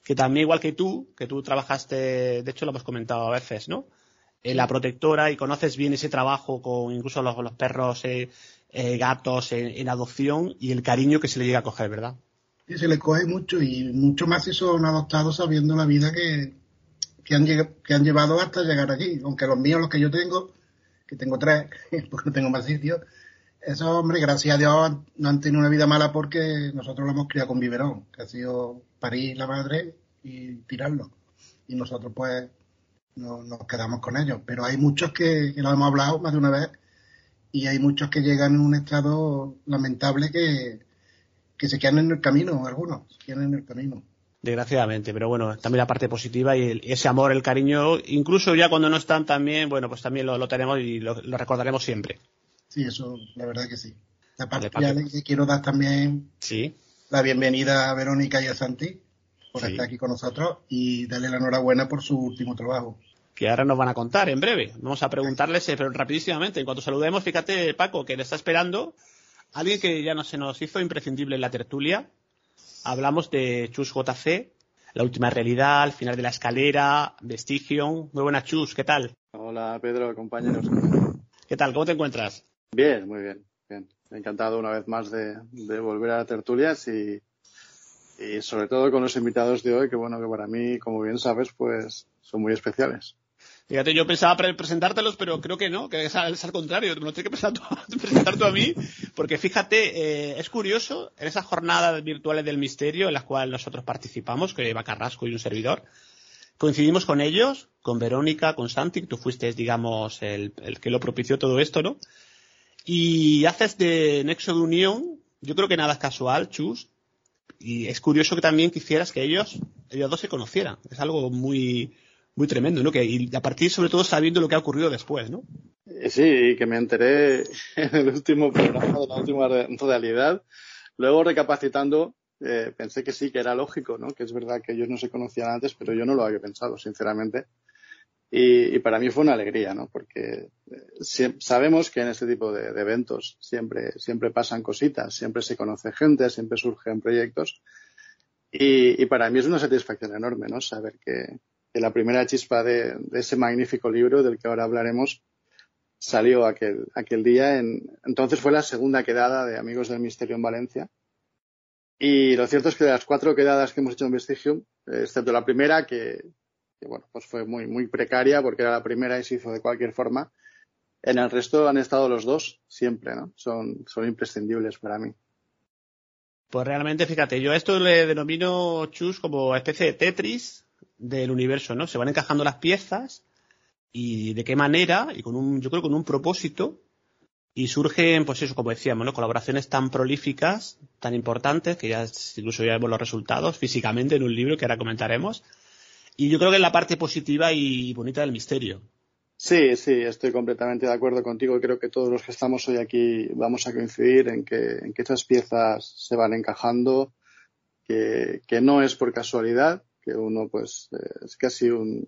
que también, igual que tú, que tú trabajaste, de hecho lo hemos comentado a veces, ¿no? En la protectora y conoces bien ese trabajo con incluso los, los perros, eh, eh, gatos en, en, adopción y el cariño que se le llega a coger, ¿verdad? Sí, se le coge mucho y mucho más si son adoptados sabiendo la vida que, que han, que han llevado hasta llegar allí. Aunque los míos, los que yo tengo, que tengo tres, porque no tengo más sitio, esos hombres, gracias a Dios, no han tenido una vida mala porque nosotros lo hemos criado con biberón, que ha sido parir la madre y tirarlo. Y nosotros, pues, no, nos quedamos con ellos. Pero hay muchos que, que lo hemos hablado más de una vez, y hay muchos que llegan en un estado lamentable que, que se quedan en el camino, algunos, se quedan en el camino desgraciadamente, pero bueno, también la parte positiva y, el, ese amor, el cariño, incluso ya cuando no están también, bueno, pues también lo, lo tenemos y lo, lo, recordaremos siempre. Sí, eso, la verdad que sí. Aparte, ya le quiero dar también sí. la bienvenida a Verónica y a Santi por sí. estar aquí con nosotros y darle la enhorabuena por su último trabajo. Que ahora nos van a contar en breve. Vamos a preguntarles, eh, pero rapidísimamente, en cuanto saludemos, fíjate, Paco, que le está esperando alguien que ya no se nos hizo imprescindible en la tertulia, hablamos de Chus JC, La última realidad, al final de la escalera, Vestigion. Muy buena Chus, ¿qué tal? Hola Pedro, compañeros. ¿Qué tal? ¿Cómo te encuentras? Bien, muy bien, bien. Encantado una vez más de, de volver a tertulias y, y sobre todo con los invitados de hoy, que bueno, que para mí, como bien sabes, pues son muy especiales. Fíjate, yo pensaba pre presentártelos, pero creo que no, que es al, es al contrario, me lo tienes que presentar tú, presentar tú a mí, porque fíjate, eh, es curioso, en esas jornadas virtuales del misterio en las cuales nosotros participamos, que Eva Carrasco y un servidor, coincidimos con ellos, con Verónica, con Santi, tú fuiste, digamos, el, el que lo propició todo esto, ¿no? Y haces de nexo de unión, yo creo que nada es casual, Chus, y es curioso que también quisieras que ellos, ellos dos se conocieran, es algo muy, muy tremendo, ¿no? Que, y a partir, sobre todo, sabiendo lo que ha ocurrido después, ¿no? Sí, que me enteré en el último programa de la última realidad. Luego, recapacitando, eh, pensé que sí, que era lógico, ¿no? Que es verdad que ellos no se conocían antes, pero yo no lo había pensado, sinceramente. Y, para mí fue una alegría, ¿no? Porque eh, sabemos que en este tipo de, eventos siempre, siempre pasan cositas, siempre se conoce gente, siempre surgen proyectos. Y para mí es una satisfacción enorme, ¿no? Saber que, que la primera chispa de, ese magnífico libro del que ahora hablaremos salió aquel, aquel día. En, entonces fue la segunda quedada de Amigos del Misterio en Valencia. Y lo cierto es que de las cuatro quedadas que hemos hecho en Vestigium, excepto la primera, que, que bueno, pues fue muy, muy precaria porque era la primera y se hizo de cualquier forma, en el resto han estado los dos siempre, ¿no? Son, son imprescindibles para mí. Pues realmente, fíjate, yo a esto le denomino, Chus, como especie de Tetris, del universo, ¿no? Se van encajando las piezas y de qué manera, y con un, yo creo con un propósito, y surgen, pues eso, como decíamos, ¿no? colaboraciones tan prolíficas, tan importantes, que ya incluso ya vemos los resultados físicamente en un libro que ahora comentaremos. Y yo creo que es la parte positiva y bonita del misterio. Sí, sí, estoy completamente de acuerdo contigo. Creo que todos los que estamos hoy aquí vamos a coincidir en que, en que estas piezas se van encajando, que, que no es por casualidad, que uno pues eh, es casi un,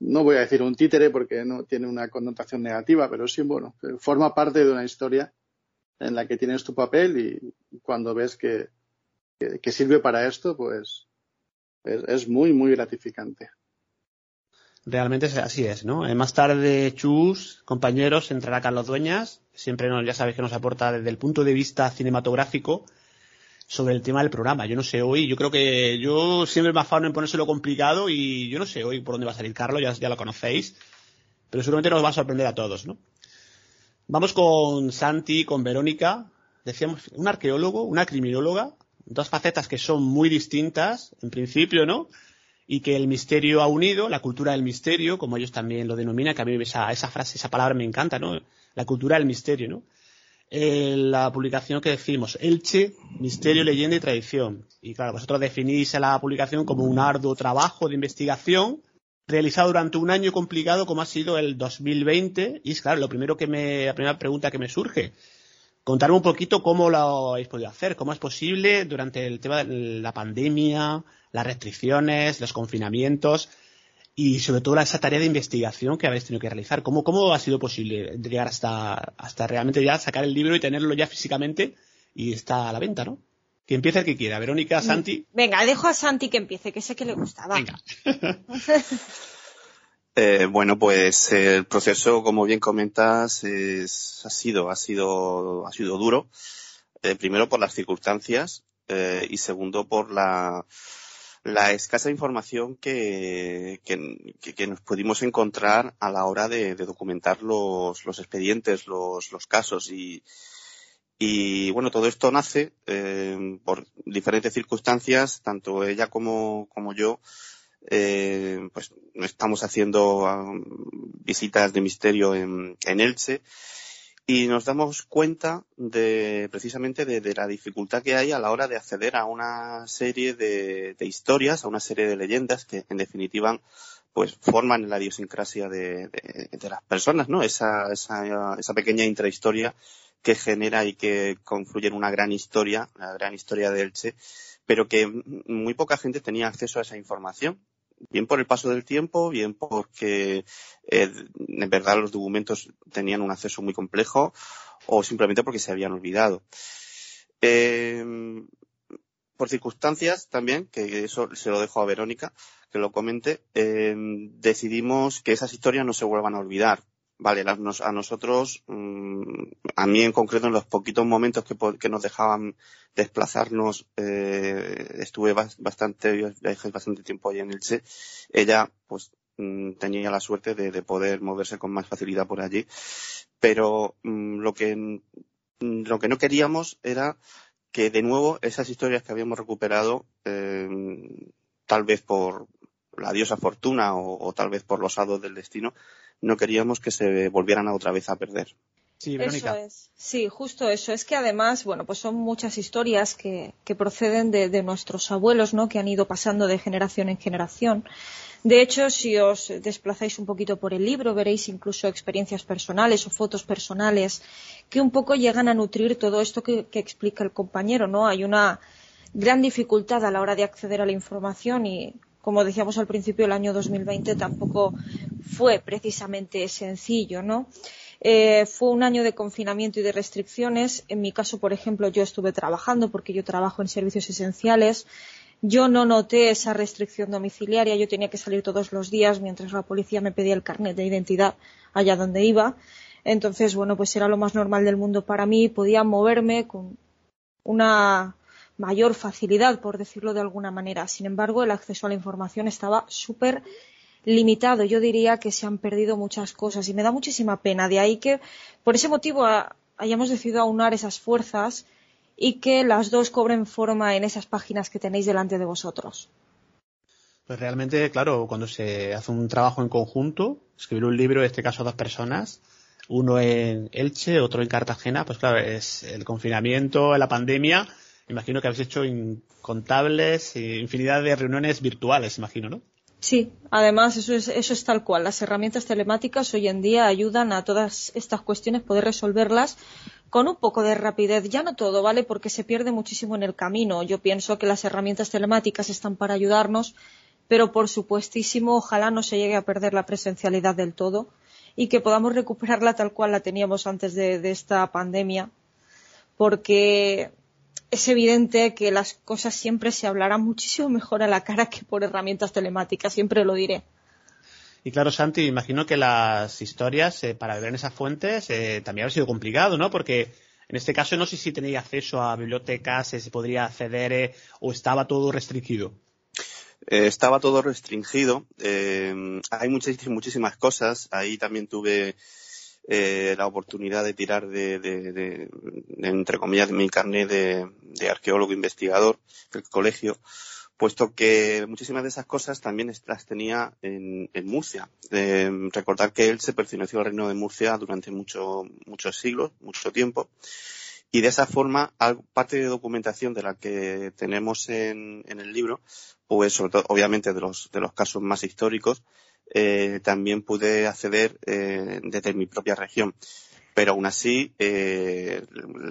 no voy a decir un títere porque no tiene una connotación negativa, pero sí, bueno, forma parte de una historia en la que tienes tu papel y cuando ves que, que, sirve para esto, pues es, es muy, muy gratificante. Realmente así es, ¿no? Eh, más tarde, Chus, compañeros, entrará Carlos Dueñas, siempre nos, ya sabéis que nos aporta desde el punto de vista cinematográfico sobre el tema del programa. Yo no sé hoy, yo creo que yo siempre me afano en ponérselo complicado y yo no sé hoy por dónde va a salir Carlos, ya, ya lo conocéis, pero seguramente nos va a sorprender a todos, ¿no? Vamos con Santi, con Verónica, decíamos, un arqueólogo, una criminóloga, dos facetas que son muy distintas, en principio, ¿no? y que el misterio ha unido, la cultura del misterio, como ellos también lo denominan, que a mí esa, esa frase, esa palabra me encanta, ¿no? La cultura del misterio, ¿no? Eh, la publicación que decimos, Elche, Misterio, Leyenda y Tradición. Y claro, vosotros definís la publicación como un arduo trabajo de investigación realizado durante un año complicado como ha sido el 2020. Y es claro, lo primero que me, la primera pregunta que me surge, contarme un poquito cómo lo habéis podido hacer, cómo es posible durante el tema de la pandemia, las restricciones, los confinamientos y sobre todo esa tarea de investigación que habéis tenido que realizar. ¿Cómo, cómo ha sido posible llegar hasta, hasta realmente ya sacar el libro y tenerlo ya físicamente y está a la venta, ¿no? Que empiece el que quiera. Verónica, Santi. Venga, dejo a Santi que empiece, que sé que le gustaba. Venga. Eh, bueno, pues el proceso, como bien comentas, es, ha sido, ha sido, ha sido duro. Eh, primero por las circunstancias eh, y segundo por la, la escasa información que, que, nos pudimos encontrar a la hora de, documentar los, los expedientes, los, los casos. Y, y bueno, todo esto nace eh, por diferentes circunstancias, tanto ella como, como yo, eh, pues estamos haciendo um, visitas de misterio en, en Elche y nos damos cuenta de precisamente de, de, la dificultad que hay a la hora de acceder a una serie de, historias, a una serie de leyendas que en definitiva pues forman la idiosincrasia de, de las personas, ¿no? Esa, esa, esa, pequeña intrahistoria que genera y que confluye en una gran historia, la gran historia de Elche, pero que muy poca gente tenía acceso a esa información bien por el paso del tiempo, bien porque eh, en verdad los documentos tenían un acceso muy complejo o simplemente porque se habían olvidado. Eh, por circunstancias también, que eso se lo dejo a Verónica, que lo comente, eh, decidimos que esas historias no se vuelvan a olvidar. Vale, a nosotros, mm, a mí en concreto, en los poquitos momentos que, nos dejaban desplazarnos, eh, estuve bastante, bastante tiempo allí en Elche. Ella, pues, mm, tenía la suerte de, de, poder moverse con más facilidad por allí. Pero mm, lo que, lo que no queríamos era que de nuevo esas historias que habíamos recuperado, eh, tal vez por la diosa fortuna o, o tal vez por los hados del destino, no queríamos que se volvieran a otra vez a perder. Sí, Verónica. Eso es. Sí, justo eso. Es que además, bueno, pues son muchas historias que, que proceden de, de, nuestros abuelos, ¿no? Que han ido pasando de generación en generación. De hecho, si os desplazáis un poquito por el libro, veréis incluso experiencias personales o fotos personales que un poco llegan a nutrir todo esto que, que explica el compañero, ¿no? Hay una gran dificultad a la hora de acceder a la información y como decíamos al principio, el año 2020 tampoco fue precisamente sencillo, ¿no? Eh, fue un año de confinamiento y de restricciones. En mi caso, por ejemplo, yo estuve trabajando porque yo trabajo en servicios esenciales. Yo no noté esa restricción domiciliaria. Yo tenía que salir todos los días mientras la policía me pedía el carnet de identidad allá donde iba. Entonces, bueno, pues era lo más normal del mundo para mí. Podía moverme con una mayor facilidad, por decirlo de alguna manera. Sin embargo, el acceso a la información estaba súper limitado. Yo diría que se han perdido muchas cosas y me da muchísima pena. De ahí que, por ese motivo, hayamos decidido aunar esas fuerzas y que las dos cobren forma en esas páginas que tenéis delante de vosotros. Pues realmente, claro, cuando se hace un trabajo en conjunto, escribir un libro, en este caso dos personas, uno en Elche, otro en Cartagena, pues claro, es el confinamiento, la pandemia, imagino que habéis hecho incontables, infinidad de reuniones virtuales, imagino, ¿no? Sí, además eso es, eso es tal cual. Las herramientas telemáticas hoy en día ayudan a todas estas cuestiones poder resolverlas con un poco de rapidez. Ya no todo, ¿vale? Porque se pierde muchísimo en el camino. Yo pienso que las herramientas telemáticas están para ayudarnos, pero por supuestísimo ojalá no se llegue a perder la presencialidad del todo y que podamos recuperarla tal cual la teníamos antes de, de esta pandemia. Porque es evidente que las cosas siempre se hablarán muchísimo mejor a la cara que por herramientas telemáticas, siempre lo diré. Y claro, Santi, imagino que las historias, eh, para ver en esas fuentes, eh, también ha sido complicado, ¿no? Porque en este caso no sé si tenéis acceso a bibliotecas, eh, se podría acceder eh, o estaba todo restringido. Eh, estaba todo restringido. hay muchísimas cosas. Ahí también tuve eh, la oportunidad de tirar de, entre comillas, de mi carnet de, arqueólogo investigador del colegio, puesto que muchísimas de esas cosas también las tenía en, en Murcia. Eh, recordar que él se perteneció al reino de Murcia durante mucho, muchos siglos, mucho tiempo. Y de esa forma, parte de documentación de la que tenemos en, en el libro, pues sobre todo, obviamente, de los, de los casos más históricos, eh, también pude acceder eh, desde mi propia región. Pero aún así, eh,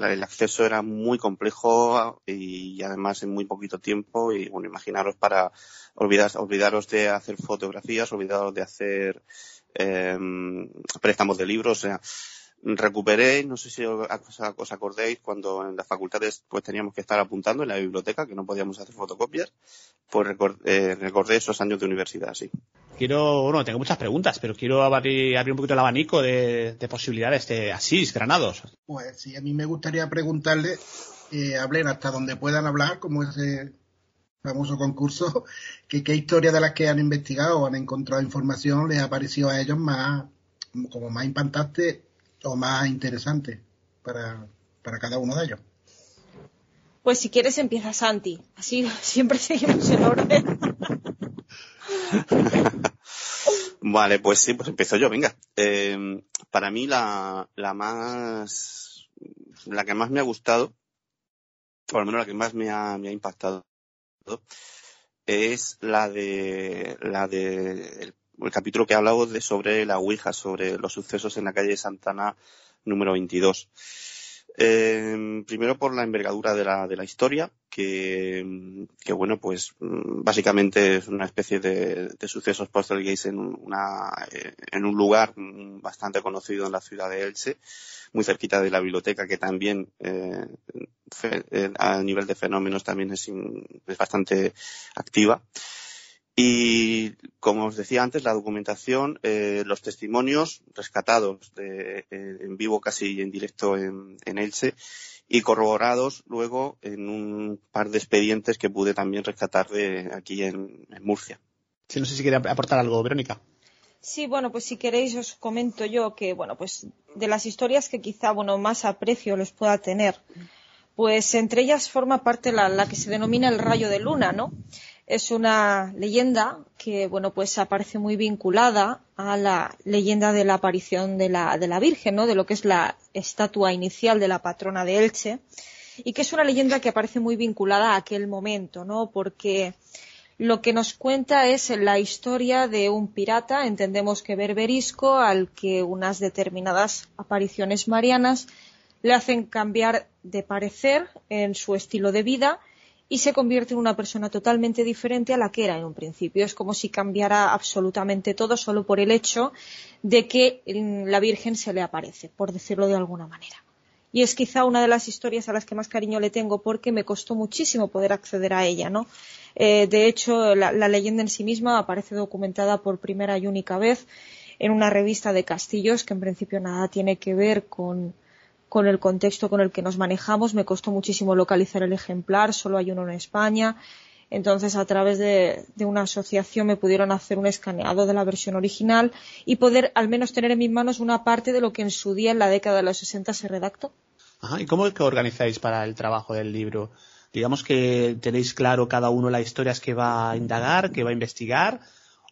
el acceso era muy complejo y además en muy poquito tiempo. Y bueno, imaginaros para olvidar, olvidaros de hacer fotografías, olvidaros de hacer eh, préstamos de libros. O sea, recuperé, no sé si os, os acordéis, cuando en las facultades pues teníamos que estar apuntando en la biblioteca, que no podíamos hacer fotocopias, pues recordé, eh, recordé esos años de universidad, sí. Quiero, bueno, tengo muchas preguntas, pero quiero abrir, abrir un poquito el abanico de, de, posibilidades de Asís, Granados. Pues sí, a mí me gustaría preguntarle, eh, hablen hasta donde puedan hablar, como ese famoso concurso, que qué historia de las que han investigado o han encontrado información les ha parecido a ellos más, como más impactante o más interesante para, para cada uno de ellos. Pues si quieres empieza Santi, así siempre seguimos en orden. vale, pues sí, pues empiezo yo, venga. Eh, para mí la, la más, la que más me ha gustado, o al menos la que más me ha, me ha impactado, es la de, la de el, el capítulo que ha hablado de sobre la Ouija, sobre los sucesos en la calle Santana número 22. Eh, primero por la envergadura de la, de la historia, que, que, bueno, pues básicamente es una especie de, de sucesos poltergeist en, una, en un lugar bastante conocido en la ciudad de Elche, muy cerquita de la biblioteca, que también eh, fe, eh, a nivel de fenómenos también es, es bastante activa. Y como os decía antes, la documentación, eh, los testimonios rescatados de, eh, en vivo casi en directo en, en, Elche y corroborados luego en un par de expedientes que pude también rescatar de aquí en, en Murcia. Sí, no sé si quiere aportar algo, Verónica. Sí, bueno, pues si queréis os comento yo que, bueno, pues de las historias que quizá, bueno, más aprecio les pueda tener, pues entre ellas forma parte la, la que se denomina el rayo de luna, ¿no? Es una leyenda que, bueno, pues aparece muy vinculada a la leyenda de la aparición de la, de la Virgen, ¿no? De lo que es la estatua inicial de la patrona de Elche. Y que es una leyenda que aparece muy vinculada a aquel momento, ¿no? Porque lo que nos cuenta es la historia de un pirata, entendemos que berberisco, al que unas determinadas apariciones marianas le hacen cambiar de parecer en su estilo de vida y se convierte en una persona totalmente diferente a la que era en un principio. Es como si cambiara absolutamente todo solo por el hecho de que la Virgen se le aparece, por decirlo de alguna manera. Y es quizá una de las historias a las que más cariño le tengo porque me costó muchísimo poder acceder a ella, ¿no? Eh, de hecho, la leyenda en sí misma aparece documentada por primera y única vez en una revista de castillos que en principio nada tiene que ver con, con el contexto con el que nos manejamos. Me costó muchísimo localizar el ejemplar, solo hay uno en España. Entonces, a través de, una asociación me pudieron hacer un escaneado de la versión original y poder al menos tener en mis manos una parte de lo que en su día, en la década de los 60, se redactó. Ajá, ¿Y cómo es que organizáis para el trabajo del libro? Digamos que tenéis claro cada uno las historias que va a indagar, que va a investigar,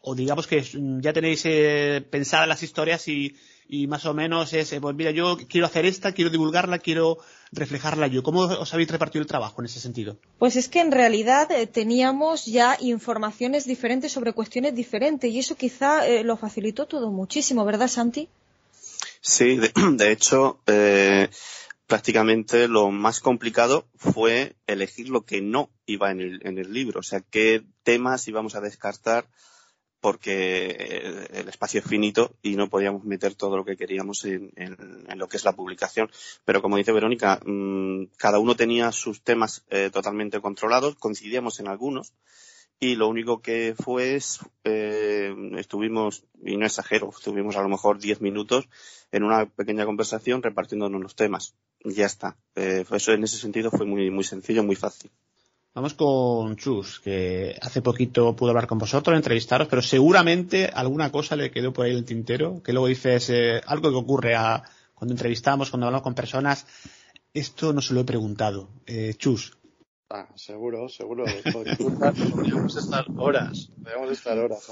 o digamos que ya tenéis eh, pensadas las historias y, y más o menos es, eh, pues mira, yo quiero hacer esta, quiero divulgarla, quiero reflejarla yo. ¿Cómo os habéis repartido el trabajo en ese sentido? Pues es que en realidad eh, teníamos ya informaciones diferentes sobre cuestiones diferentes y eso quizá eh, lo facilitó todo muchísimo, ¿verdad, Santi? Sí, de, de hecho, eh, prácticamente lo más complicado fue elegir lo que no iba en el, en el libro, o sea, qué temas íbamos a descartar porque el espacio es finito y no podíamos meter todo lo que queríamos en, lo que es la publicación. Pero como dice Verónica, mmm, cada uno tenía sus temas eh, totalmente controlados, coincidíamos en algunos y lo único que fue es, eh, estuvimos, y no exagero, estuvimos a lo mejor 10 minutos en una pequeña conversación repartiéndonos los temas. Y ya está. Eh, eso en ese sentido fue muy, muy sencillo, muy fácil. Vamos con Chus, que hace poquito pudo hablar con vosotros, entrevistaros, pero seguramente alguna cosa le quedó por ahí en el tintero, que luego dices eh, algo que ocurre a, cuando entrevistamos, cuando hablamos con personas. Esto no se lo he preguntado. Eh, Chus. Ah, seguro, seguro. Podríamos estar horas, podríamos estar horas.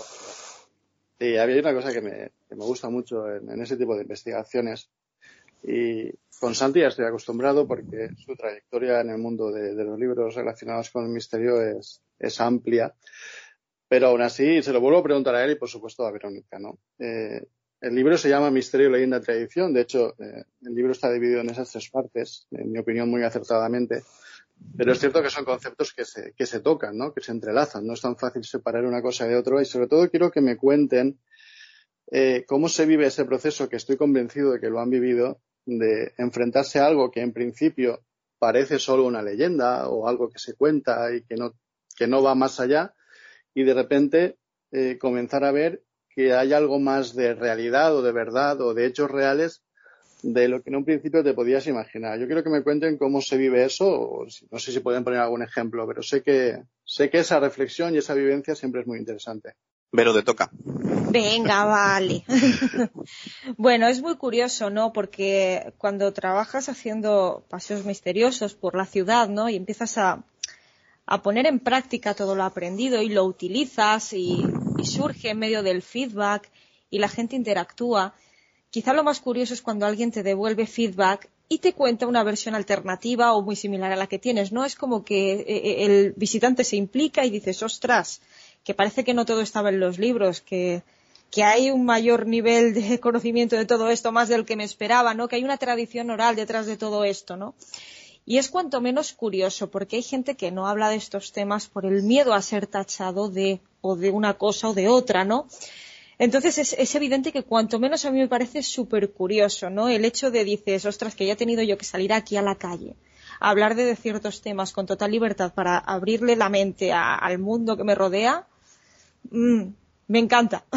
Sí, había una cosa que me, que me gusta mucho en, en ese tipo de investigaciones y con Santi ya estoy acostumbrado porque su trayectoria en el mundo de, los libros relacionados con el misterio es, es, amplia. Pero aún así, se lo vuelvo a preguntar a él y por supuesto a Verónica, ¿no? Eh, el libro se llama Misterio, Leyenda, Tradición. De hecho, eh, el libro está dividido en esas tres partes, en mi opinión muy acertadamente. Pero es cierto que son conceptos que se, que se tocan, ¿no? Que se entrelazan. No es tan fácil separar una cosa de otra. Y sobre todo quiero que me cuenten eh, cómo se vive ese proceso que estoy convencido de que lo han vivido de enfrentarse a algo que en principio parece solo una leyenda o algo que se cuenta y que no, que no va más allá y de repente eh, comenzar a ver que hay algo más de realidad o de verdad o de hechos reales de lo que en un principio te podías imaginar. Yo quiero que me cuenten cómo se vive eso, o no sé si pueden poner algún ejemplo, pero sé que, sé que esa reflexión y esa vivencia siempre es muy interesante. Vero, te toca. Venga, vale. bueno, es muy curioso, ¿no? Porque cuando trabajas haciendo paseos misteriosos por la ciudad, ¿no? Y empiezas a, a poner en práctica todo lo aprendido y lo utilizas y, y, surge en medio del feedback y la gente interactúa. Quizá lo más curioso es cuando alguien te devuelve feedback y te cuenta una versión alternativa o muy similar a la que tienes, ¿no? Es como que el visitante se implica y dices, ostras, que parece que no todo estaba en los libros, que, que hay un mayor nivel de conocimiento de todo esto, más del que me esperaba, ¿no? Que hay una tradición oral detrás de todo esto, ¿no? Y es cuanto menos curioso, porque hay gente que no habla de estos temas por el miedo a ser tachado de, o de una cosa o de otra, ¿no? Entonces es, es evidente que cuanto menos a mí me parece súper curioso, ¿no? El hecho de dices, ostras, que ya he tenido yo que salir aquí a la calle a hablar de ciertos temas con total libertad para abrirle la mente al mundo que me rodea, mm, me encanta.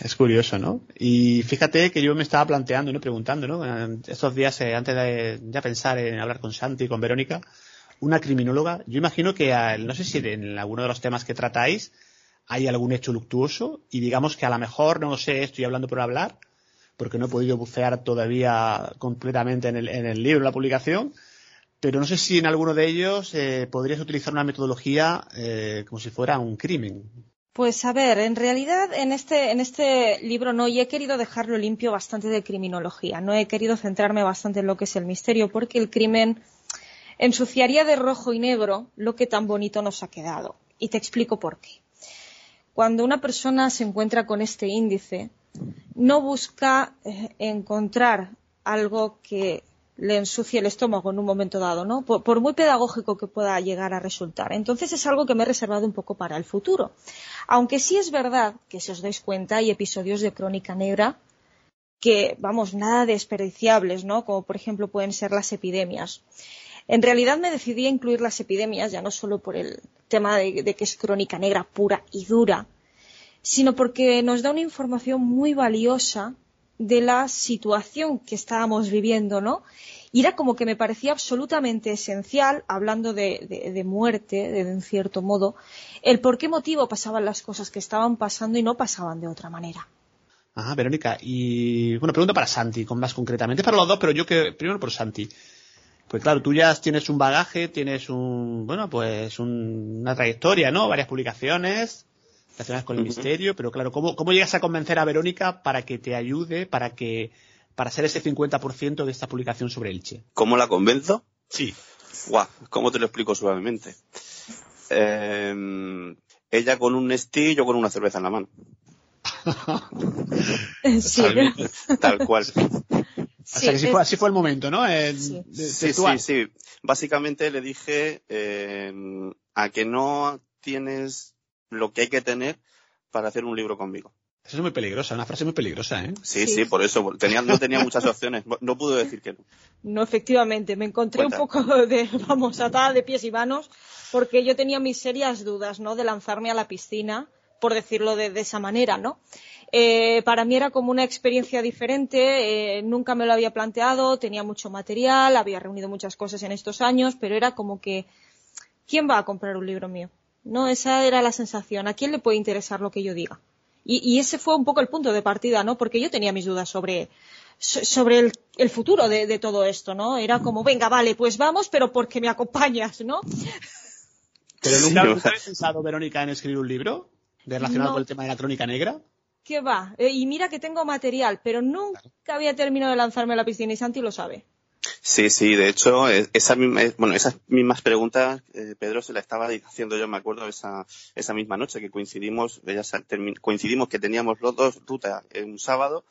Es curioso, ¿no? Y fíjate que yo me estaba planteando, ¿no? Preguntando, ¿no? Estos días, eh, antes de ya pensar en hablar con Santi y con Verónica, una criminóloga, yo imagino que, no sé si en alguno de los temas que tratáis hay algún hecho luctuoso y digamos que a lo mejor, no sé, estoy hablando por hablar, porque no he podido bucear todavía completamente en el, en el libro, en la publicación, pero no sé si en alguno de ellos eh, podrías utilizar una metodología eh, como si fuera un crimen. Pues a ver, en realidad en este, en este libro no, y he querido dejarlo limpio bastante de criminología, no he querido centrarme bastante en lo que es el misterio, porque el crimen ensuciaría de rojo y negro lo que tan bonito nos ha quedado. Y te explico por qué. Cuando una persona se encuentra con este índice, no busca eh, encontrar algo que le ensucie el estómago en un momento dado, ¿no? Por, muy pedagógico que pueda llegar a resultar. Entonces es algo que me he reservado un poco para el futuro. Aunque sí es verdad que, si os dais cuenta, hay episodios de Crónica Negra que, vamos, nada desperdiciables, ¿no? Como por ejemplo pueden ser las epidemias. En realidad me decidí a incluir las epidemias, ya no solo por el tema de que es crónica negra pura y dura, sino porque nos da una información muy valiosa de la situación que estábamos viviendo, ¿no? Y era como que me parecía absolutamente esencial, hablando de, de, de muerte, de, en cierto modo, el por qué motivo pasaban las cosas que estaban pasando y no pasaban de otra manera. Ajá, Verónica. Y bueno, pregunta para Santi, con más concretamente para los dos, pero yo que primero por Santi. Pues claro, tú ya tienes un bagaje, tienes un, bueno, pues un- una trayectoria, ¿no? Varias publicaciones relacionadas con el misterio, pero claro, ¿cómo, ¿cómo llegas a convencer a Verónica para que te ayude, para que, para ser ese 50% de esta publicación sobre Elche? ¿Cómo la convenzo? Sí. Guau, ¿cómo te lo explico suavemente? Eh, ella con un Nestí, yo con una cerveza en la mano. Sí, Tal cual. o sea que sí fue, así fue el momento, ¿no? Eh, de- Sí, sí, sí. Básicamente le dije eh, a que no tienes lo que hay que tener para hacer un libro conmigo. Eso es muy peligrosa, una frase muy peligrosa, ¿eh? Sí, sí, por eso. Tenía, no tenía muchas opciones. No pude decir que no. No, efectivamente, me encontré Cuenta. un poco de, vamos, atada de pies y manos, porque yo tenía mis serias dudas, ¿no? De lanzarme a la piscina, por decirlo de, de esa manera, ¿no? Eh, para mí era como una experiencia diferente, eh, nunca me lo había planteado, tenía mucho material, había reunido muchas cosas en estos años, pero era como que, ¿quién va a comprar un libro mío? No, esa era la sensación. ¿A quién le puede interesar lo que yo diga? Y, y ese fue un poco el punto de partida, ¿no? Porque yo tenía mis dudas sobre, so- sobre el, el futuro de, de todo esto, ¿no? Era como, venga, vale, pues vamos, pero porque me acompañas, ¿no? Pero nunca, Sí, ¿nunca habías pensado, Verónica, en escribir un libro relacionado No. con el tema de la crónica negra. ¿Qué va? Eh, y mira que tengo material, pero nunca había terminado de lanzarme a la piscina y Santi lo sabe. Sí, sí, de hecho, eh, esa eh, bueno, esas mismas preguntas, eh, Pedro se la estaba haciendo yo, me acuerdo, esa, esa misma noche que coincidimos, ella coincidimos que teníamos los dos ruta en un sábado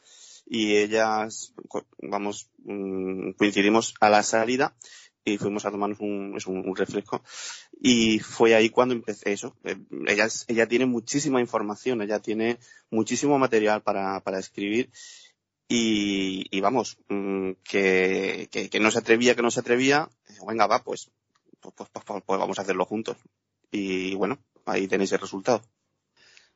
y ellas, vamos, mm, coincidimos a la salida y fuimos a tomarnos un, un, refresco y fue ahí cuando empecé eso. Eh, ella, ella tiene muchísima información, ella tiene muchísimo material para, para escribir y, y vamos, mm, que, que, que no se atrevía, que no se atrevía, eh, venga, va, pues, pues, pues, pues, pues vamos a hacerlo juntos. Y bueno, ahí tenéis el resultado.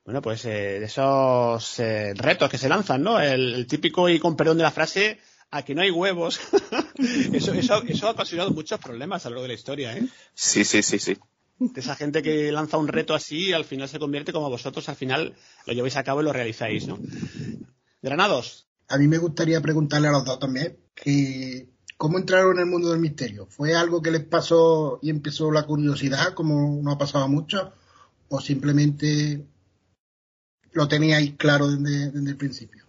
Bueno, pues eh, esos eh, retos que se lanzan, ¿no? El, el típico, y con perdón de la frase, a que no hay huevos. eso, eso, eso ha ocasionado muchos problemas a lo largo de la historia, ¿eh? Sí, sí, sí, sí. De esa gente que lanza un reto así, al final se convierte como vosotros, al final lo lleváis a cabo y lo realizáis, ¿no? Granados. A mí me gustaría preguntarle a los dos también que cómo entraron en el mundo del misterio. ¿Fue algo que les pasó y empezó la curiosidad, como no ha pasado a muchos, o simplemente lo teníais claro desde, desde el principio?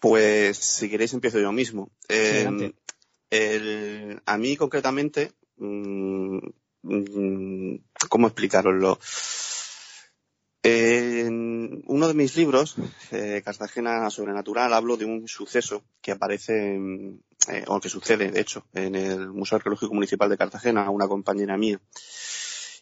Pues si queréis empiezo yo mismo. Eh, el- a mí concretamente, mm, mm, ¿cómo explicaroslo? En uno de mis libros, eh, Cartagena Sobrenatural, hablo de un suceso que aparece, eh, o que sucede, de hecho, en el Museo Arqueológico Municipal de Cartagena, a una compañera mía.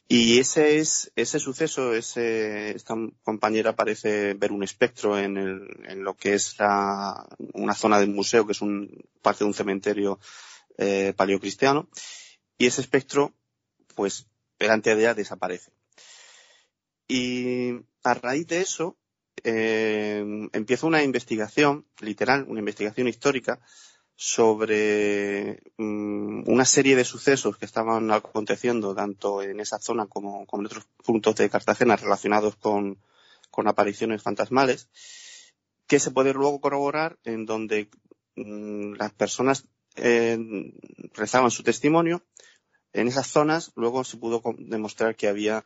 Y ese es, ese suceso, ese, esta compañera parece ver un espectro en lo que es la, una zona del museo, que es un, parte de un cementerio eh, paleocristiano, y ese espectro, pues, delante de ella desaparece. Y a raíz de eso, eh, empieza una investigación, literal, una investigación histórica, sobre mm, una serie de sucesos que estaban aconteciendo tanto en esa zona como, en otros puntos de Cartagena relacionados con, con apariciones fantasmales, que se puede luego corroborar en donde mm, las personas eh, rezaban su testimonio. En esas zonas luego se pudo demostrar que había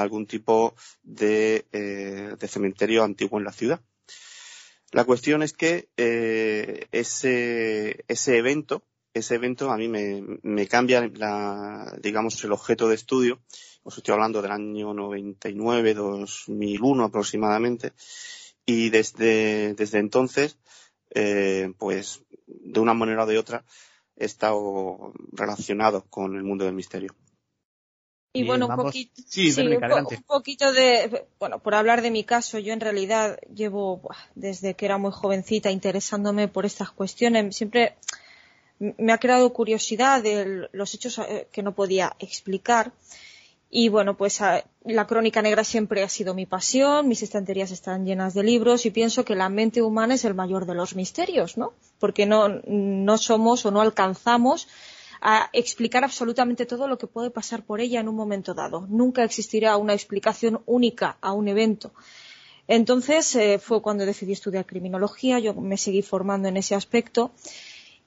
algún tipo de, eh, de cementerio antiguo en la ciudad. La cuestión es que eh, ese, ese evento, ese evento a mí me, cambia la, digamos, el objeto de estudio. Os estoy hablando del año 99, 2001 aproximadamente. Y desde, desde entonces, eh, pues, de una manera o de otra, he estado relacionado con el mundo del misterio. Y Bien, bueno, un poquito, Sí, Verónica, un, po- adelante. un poquito de, bueno, por hablar de mi caso, yo en realidad llevo desde que era muy jovencita interesándome por estas cuestiones. Siempre me ha creado curiosidad de los hechos eh, que no podía explicar. Y bueno, pues a- la crónica negra siempre ha sido mi pasión, mis estanterías están llenas de libros y pienso que la mente humana es el mayor de los misterios, ¿no? Porque no, no somos o no alcanzamos a explicar absolutamente todo lo que puede pasar por ella en un momento dado. Nunca existirá una explicación única a un evento. Entonces eh, fue cuando decidí estudiar criminología, yo me seguí formando en ese aspecto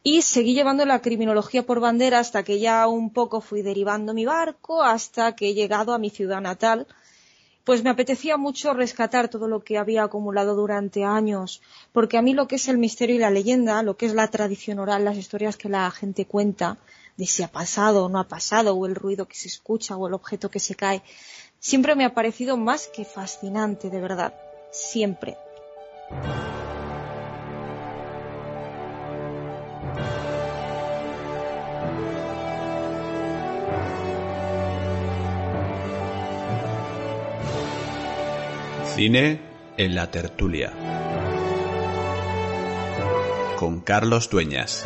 y seguí llevando la criminología por bandera hasta que ya un poco fui derivando mi barco hasta que he llegado a mi ciudad natal. Pues me apetecía mucho rescatar todo lo que había acumulado durante años, porque a mí lo que es el misterio y la leyenda, lo que es la tradición oral, las historias que la gente cuenta, de si ha pasado o no ha pasado, o el ruido que se escucha, o el objeto que se cae, siempre me ha parecido más que fascinante, de verdad, siempre. Cine en la tertulia. Con Carlos Dueñas.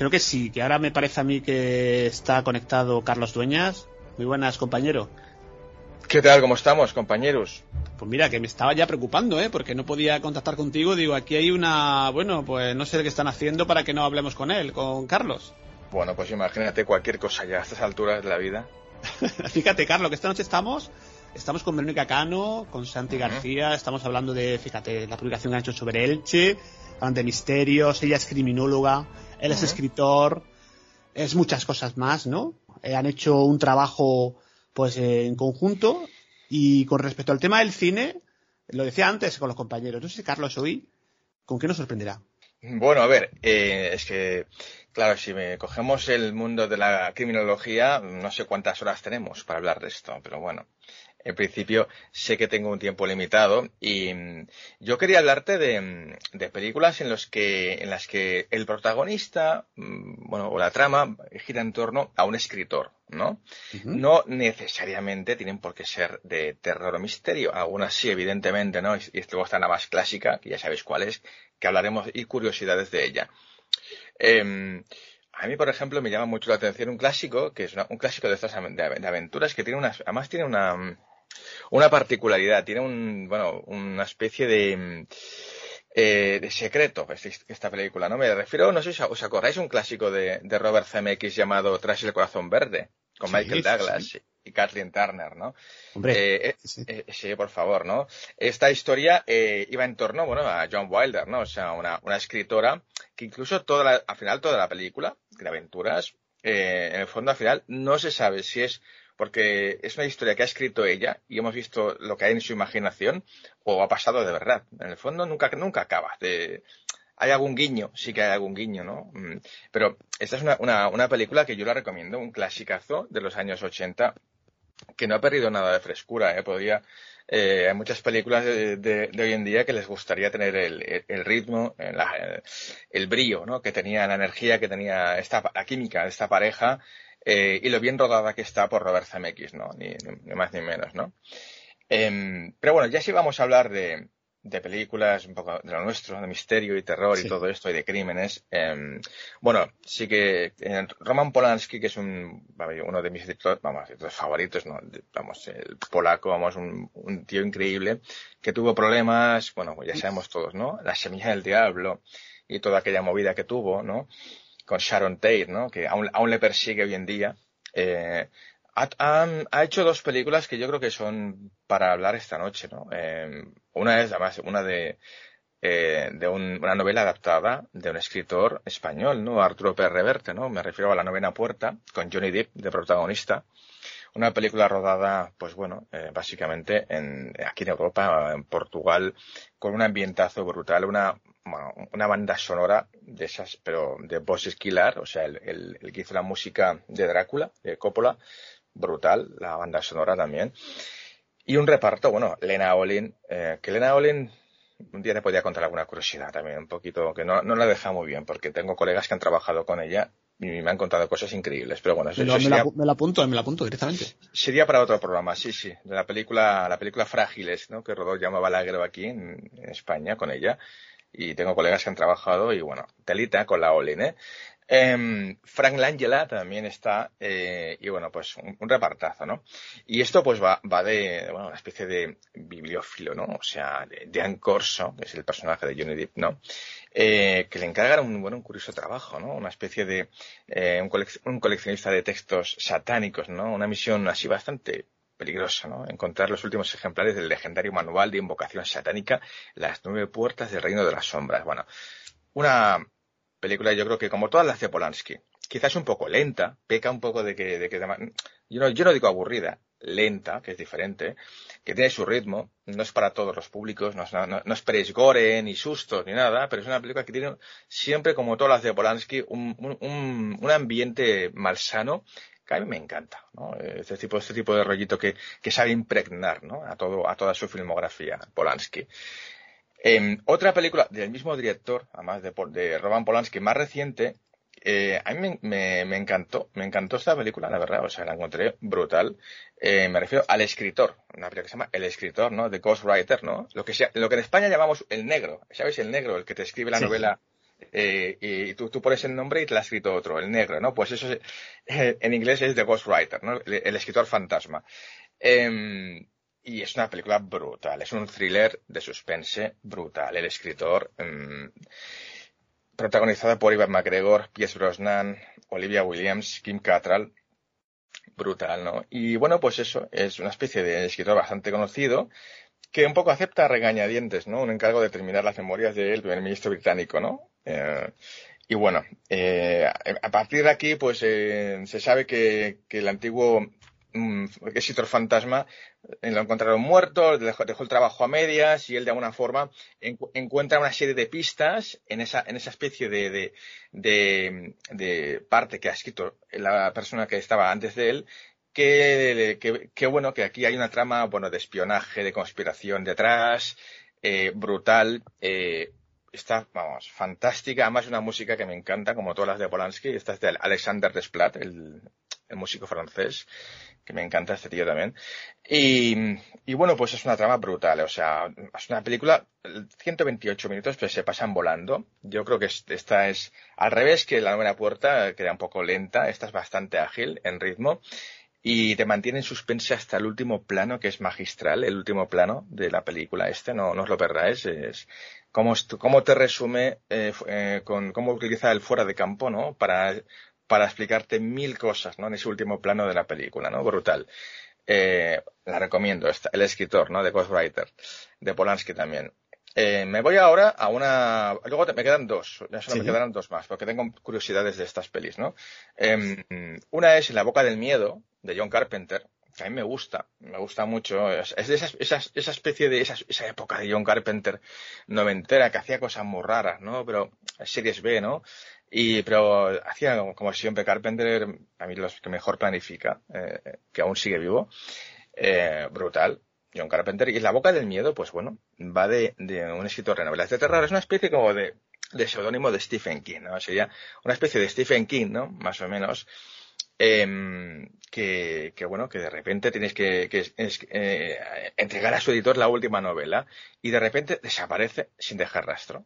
Creo que sí, que ahora me parece a mí que está conectado Carlos Dueñas. Muy buenas, compañero. ¿Qué tal? ¿Cómo estamos, compañeros? Pues mira, que me estaba ya preocupando, ¿eh? Porque no podía contactar contigo. Digo, aquí hay una... Bueno, pues no sé qué están haciendo para que no hablemos con él, con Carlos. Bueno, pues imagínate cualquier cosa ya a estas alturas de la vida. fíjate, Carlos, que esta noche estamos... Estamos con Verónica Cano, con Santi García, estamos hablando de, fíjate, la publicación que han hecho sobre Elche, hablan de misterios, ella es criminóloga, él es escritor, es muchas cosas más, ¿no? Eh, han hecho un trabajo, pues, en conjunto, y con respecto al tema del cine, lo decía antes con los compañeros, no sé si Carlos hoy, ¿con qué nos sorprenderá? Bueno, a ver, eh, es que, claro, si me cogemos el mundo de la criminología, no sé cuántas horas tenemos para hablar de esto, pero bueno, en principio sé que tengo un tiempo limitado y mm, yo quería hablarte de, mm, de películas en, los que, en las que el protagonista, mm, bueno, o la trama gira en torno a un escritor, ¿no? No necesariamente tienen por qué ser de terror o misterio, algunas sí, evidentemente, ¿no? Y, y luego está la más clásica, que ya sabéis cuál es, que hablaremos y curiosidades de ella. Em, a mí, por ejemplo, me llama mucho la atención un clásico, que es una- un clásico de estas de, de aventuras, que tiene unas, además tiene una, una particularidad, tiene un, bueno, una especie de, mm, eh, de secreto este- esta película, ¿no? Me refiero, no sé si os acordáis, un clásico de, de Robert Zemeckis llamado Tras el corazón verde, con Sí, Michael Douglas sí. y Kathleen Turner, ¿no? Hombre, Eh, eh, eh, sí, por favor, ¿no? Esta historia iba en torno, bueno, a John Wilder, ¿no? O sea, una, una escritora que incluso toda la- al final toda la película de aventuras, eh, en el fondo al final no se sabe si es porque es una historia que ha escrito ella y hemos visto lo que hay en su imaginación o ha pasado de verdad. En el fondo nunca, nunca acaba. Hay algún guiño, sí que hay algún guiño, ¿no? Mm, Pero esta es una, una, película que yo la recomiendo, un clasicazo de los años 80 que no ha perdido nada de frescura, ¿eh? Podría, eh, hay muchas películas de, hoy en día que les gustaría tener el, el- el ritmo, eh, el brillo, ¿no? Que tenía, la energía que tenía esta, la química de esta pareja, eh, y lo bien rodada que está por Robert Zemeckis, ¿no? Ni, ni- más ni menos, ¿no? Em, pero bueno, ya sí vamos a hablar de, de películas un poco de lo nuestro, de misterio y terror y todo esto y de crímenes. em, bueno, sí que eh, Roman Polanski, que es un, uno de mis vamos, favoritos, ¿no? Vamos, el polaco, vamos, un, un tío increíble que tuvo problemas, bueno, ya sabemos todos, ¿no? La semilla del diablo y toda aquella movida que tuvo, ¿no? Con Sharon Tate, ¿no? Que aún, aún le persigue hoy en día. Eh, ha, ha- hecho dos películas que yo creo que son para hablar esta noche, ¿no? Eh, una es, además, una de, eh, de un- una novela adaptada de un escritor español, ¿no? Arturo Pérez Reverte, ¿no? Me refiero a La novena puerta, con Johnny Depp de protagonista. Una película rodada, pues bueno, eh, básicamente en, aquí en Europa, en Portugal, con un ambientazo brutal, una, bueno, una banda sonora de esas, pero de Boss Esquilar, o sea, el, el- el que hizo la música de Drácula, de Coppola, brutal, la banda sonora también. Y un reparto, bueno, Lena Olin, eh, que Lena Olin, un día te podía contar alguna curiosidad también, un poquito, que no, no la deja muy bien, porque tengo colegas que han trabajado con ella y me han contado cosas increíbles, pero bueno, eso, lo- eso me la, sería, apu- me la apunto, me la apunto directamente. sería para otro programa, sí, sí, de la película, la película Frágiles, ¿no? Que rodó Llama Balagueró aquí en, en España con ella, y tengo colegas que han trabajado y bueno, telita con la Olin, ¿eh? Em, Frank Langella también está, eh, y bueno, pues un, repartazo, ¿no? Y esto pues va, va de, bueno, una especie de bibliófilo, ¿no? O sea, de, de Corso, que es el personaje de Johnny Depp, ¿no? Eh, que le encargan un, bueno, un curioso trabajo, ¿no? Una especie de, eh, un, colec- un coleccionista de textos satánicos, ¿no? Una misión así bastante peligroso, ¿no? Encontrar los últimos ejemplares del legendario manual de invocación satánica, Las nueve puertas del reino de las sombras. Bueno, una película yo creo que como todas las de Polanski, quizás un poco lenta, peca un poco de que, de que yo, no, yo no digo aburrida, lenta, que es diferente, que tiene su ritmo, no es para todos los públicos, no, es- no, no, gore, ni sustos, ni nada, pero es una película que tiene siempre, como todas las de Polanski, un, un- un ambiente malsano que a mí me encanta, ¿no? Este tipo, este tipo de rollito que, que sabe impregnar, ¿no? A todo, a toda su filmografía, Polanski. Em, otra película del mismo director, además de, de Roman Polanski, más reciente, eh, a mí me, me- me encantó, me encantó esta película, la verdad, o sea, la encontré brutal. Eh, me refiero al escritor, una película que se llama El escritor, ¿no? The Ghostwriter, ¿no? Lo que, sea, lo que en España llamamos el negro, ¿sabes? El negro, el que te escribe la Sí. novela eh, y tú, tú pones el nombre y te la ha escrito otro, el negro, ¿no? Pues eso es- eh, en inglés es The Ghostwriter, ¿no? El, escritor fantasma. Em, y es una película brutal, es un thriller de suspense brutal. El escritor, em, protagonizada por Ivan McGregor, Pierce Brosnan, Olivia Williams, Kim Cattrall, brutal, ¿no? Y bueno, pues eso, es una especie de escritor bastante conocido que un poco acepta regañadientes, ¿no? Un encargo de terminar las memorias del primer ministro británico, ¿no? Eh, y bueno, eh, a partir de aquí, pues eh, se sabe que, el antiguo mm, fantasma eh, lo encontraron muerto, dejó, dejó el trabajo a medias y él de alguna forma encu- encuentra una serie de pistas en esa, en esa especie de, de, de parte que ha escrito la persona que estaba antes de él que, que, que bueno, que aquí hay una trama, bueno, de espionaje, de conspiración detrás, eh, brutal, eh, está, vamos, fantástica, además una música que me encanta, como todas las de Polanski, esta es de Alexander Desplat, el, el músico francés, que me encanta este tío también. Y, y bueno, pues es una trama brutal, o sea, es una película, 128 minutos, pues se pasan volando. Yo creo que es- esta es al revés que la novena puerta, que era un poco lenta, esta es bastante ágil en ritmo y te mantiene en suspense hasta el último plano, que es magistral, el último plano de la película este, no, no os lo perdáis, es cómo, cómo te resume, eh, eh, con cómo utiliza el fuera de campo, ¿no? Para, para explicarte mil cosas, ¿no? En ese último plano de la película, ¿no? Brutal. Eh, la recomiendo, esta, el escritor, ¿no? De Ghostwriter, de Polanski también. Eh, me voy ahora a una. Luego te- me quedan dos, ya solo Sí. me quedarán dos más, porque tengo curiosidades de estas pelis, ¿no? Em, una es En la boca del miedo, de John Carpenter, que a mí me gusta, me gusta mucho. Es, de esas, esas- esa especie de esas- esa época de John Carpenter noventera que hacía cosas muy raras, ¿no? Pero series B, ¿no? Y, pero hacía, como siempre, Carpenter, a mí los que mejor planifica, eh, que aún sigue vivo, eh, brutal. John Carpenter. Y La boca del miedo, pues bueno, va de, de un escritor de novelas de terror. Es una especie como de, de seudónimo de Stephen King, ¿no? Sería una especie de Stephen King, ¿no? Más o menos. em, que, que, bueno, que de repente tienes que, que es- es- eh, entregar a su editor la última novela y de repente desaparece sin dejar rastro.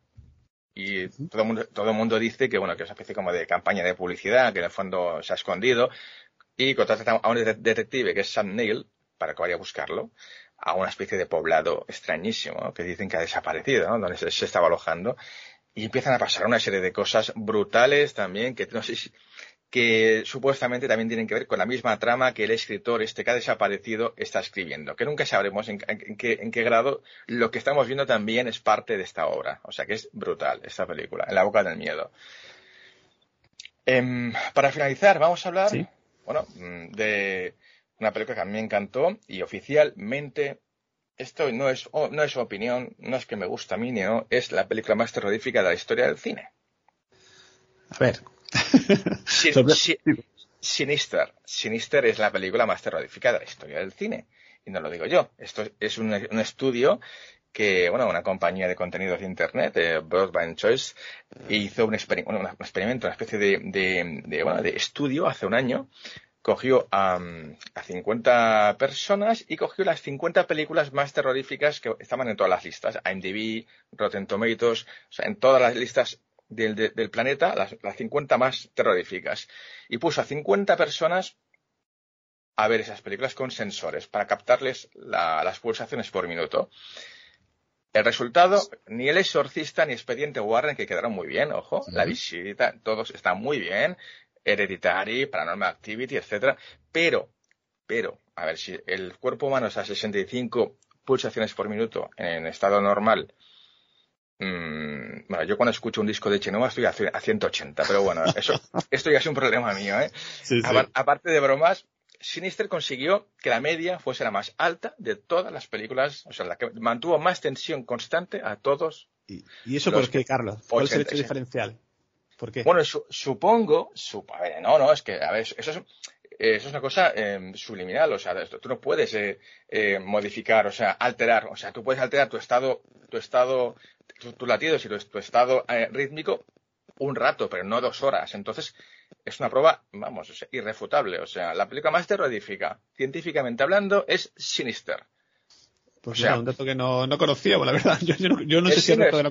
Y todo el mundo, todo el mundo dice que, bueno, que es una especie como de campaña de publicidad, que en el fondo se ha escondido, y contrata a un de- detective que es Sam Neill para que vaya a buscarlo a una especie de poblado extrañísimo que dicen que ha desaparecido, ¿no? donde se, se estaba alojando y empiezan a pasar una serie de cosas brutales también que no sé si que supuestamente también tienen que ver con la misma trama que el escritor este que ha desaparecido está escribiendo, que nunca sabremos en, en- en qué, en qué grado lo que estamos viendo también es parte de esta obra. O sea que es brutal esta película, En la boca del miedo. Em, para finalizar, vamos a hablar Sí. bueno, mm, de una película que a mí me encantó y oficialmente esto no es, no es opinión, no es que me gusta a mí, no, es la película más terrorífica de la historia del cine. A ver. Sin- Sobre- si- Sinister. Sinister es la película más terrorífica de la historia del cine. Y no lo digo yo. Esto es un, un estudio que, bueno, una compañía de contenidos de Internet, eh, Broadband Choice, hizo un, experimento, una especie de, de- de, bueno, de estudio hace un año. Cogió a, a 50 personas y cogió las 50 películas más terroríficas que estaban en todas las listas. IMDb, Rotten Tomatoes, o sea, en todas las listas del, de- del planeta, las, las 50 más terroríficas. Y puso a 50 personas a ver esas películas con sensores para captarles la- las pulsaciones por minuto. El resultado, ni El Exorcista ni Expediente Warren, que quedaron muy bien, ojo, La Visita, todos están muy bien, Hereditary, Paranormal Activity, etcétera, pero pero, a ver, si el cuerpo humano es a 65 pulsaciones por minuto en estado normal, mm, bueno, yo cuando escucho un disco de Chenova estoy a, c- a 180, pero bueno, eso, esto ya es un problema mío, ¿eh? Sí, sí. Apar- Aparte de bromas, Sinister consiguió que la media fuese la más alta de todas las películas, o sea, la que mantuvo más tensión constante a todos. ¿Y eso por qué, Carlos? ¿Cuál es el hecho 86. diferencial? Bueno, su- supongo, su- a ver, no, no, es que, a ver, eso es, eh, eso es una cosa eh, subliminal, o sea, tú no puedes eh, eh, modificar, o sea, alterar, o sea, tú puedes alterar tu estado, tu estado, tu- tus latidos y tu, tu estado eh, rítmico un rato, pero no dos horas. Entonces, es una prueba, vamos, irrefutable. O sea, la película más terrorífica, científicamente hablando, es Sinister. Pues o sea- mira, un dato que no, no conocía, la verdad. Yo, yo no, yo no sé si el resto es- de la...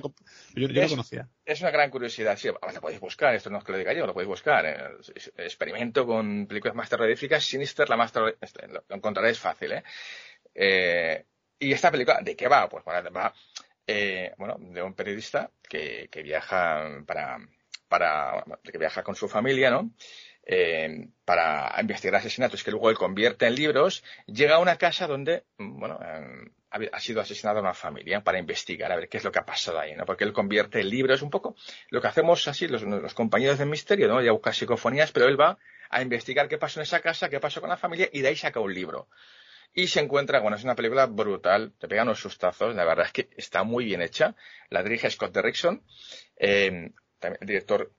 Yo, yo no es- conocía. Es una gran curiosidad, sí, lo podéis buscar, esto no es que lo diga yo, lo podéis buscar. eh, experimento con películas más terroríficas, Sinister, la más terrorífica, este, lo, lo encontraréis fácil, ¿eh? Eh, Y esta película, ¿de qué va? Pues bueno, va, eh, bueno, de un periodista que, que viaja para, para, que viaja con su familia, ¿no? Eh, para investigar asesinatos que luego él convierte en libros, llega a una casa donde, bueno, eh, ha, sido asesinada una familia para investigar a ver qué es lo que ha pasado ahí, ¿no? Porque él convierte libros un poco lo que hacemos así los, compañeros del misterio, ¿no? Ya busca psicofonías, pero él va a investigar qué pasó en esa casa, qué pasó con la familia y de ahí saca un libro. Y se encuentra, bueno, es una película brutal, te pegan unos sustazos, la verdad es que está muy bien hecha. La dirige Scott Derrickson, eh, el director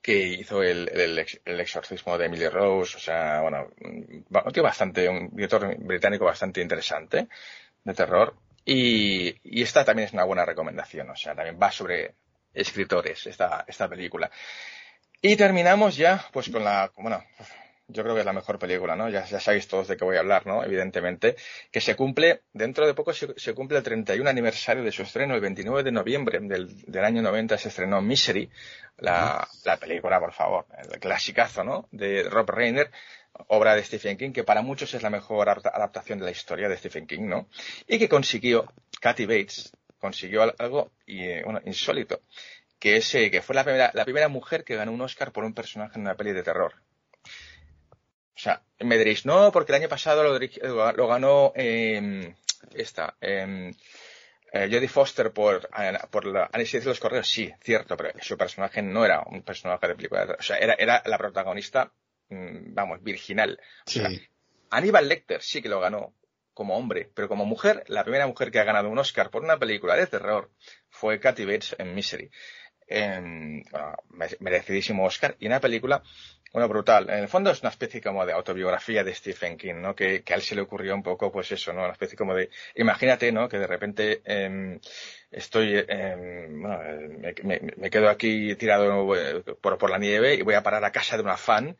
que hizo el, el, ex- el exorcismo de Emily Rose, o sea, bueno, un bastante, un director británico bastante interesante de terror. Y, y esta también es una buena recomendación, o sea, también va sobre escritores, esta, esta película. Y terminamos ya, pues con la, bueno, yo creo que es la mejor película, ¿no? Ya, ya sabéis todos de qué voy a hablar, ¿no? Evidentemente, que se cumple, dentro de poco se, se cumple el 31 aniversario de su estreno, el 29 de noviembre del, del año 90 se estrenó Misery, la, la película, por favor, el clasicazo, ¿no? De Rob Reiner, obra de Stephen King, que para muchos es la mejor adapta- adaptación de la historia de Stephen King, ¿no? Y que consiguió, Kathy Bates, consiguió al- algo y, eh, bueno, insólito, que es eh, que fue la primera, la primera mujer que ganó un Oscar por un personaje en una peli de terror. O sea, me diréis, no, porque el año pasado lo, ganó eh, esta, eh, eh, Jodie Foster por, eh, por la análisis de los correos. Sí, cierto, pero su personaje no era un personaje de película. O sea, era, era la protagonista, mm, vamos, virginal. O sea, Aníbal Lecter sí que lo ganó como hombre, pero como mujer, la primera mujer que ha ganado un Oscar por una película de terror fue Kathy Bates en Misery. En, bueno, me- merecidísimo Oscar y una película, bueno, brutal. En el fondo es una especie como de autobiografía de Stephen King, ¿no? Que, que a él se le ocurrió un poco, pues eso, ¿no? Una especie como de, imagínate, ¿no? Que de repente em, estoy, em, bueno, eh, me, me- me quedo aquí tirado eh, por, por la nieve y voy a parar a casa de una fan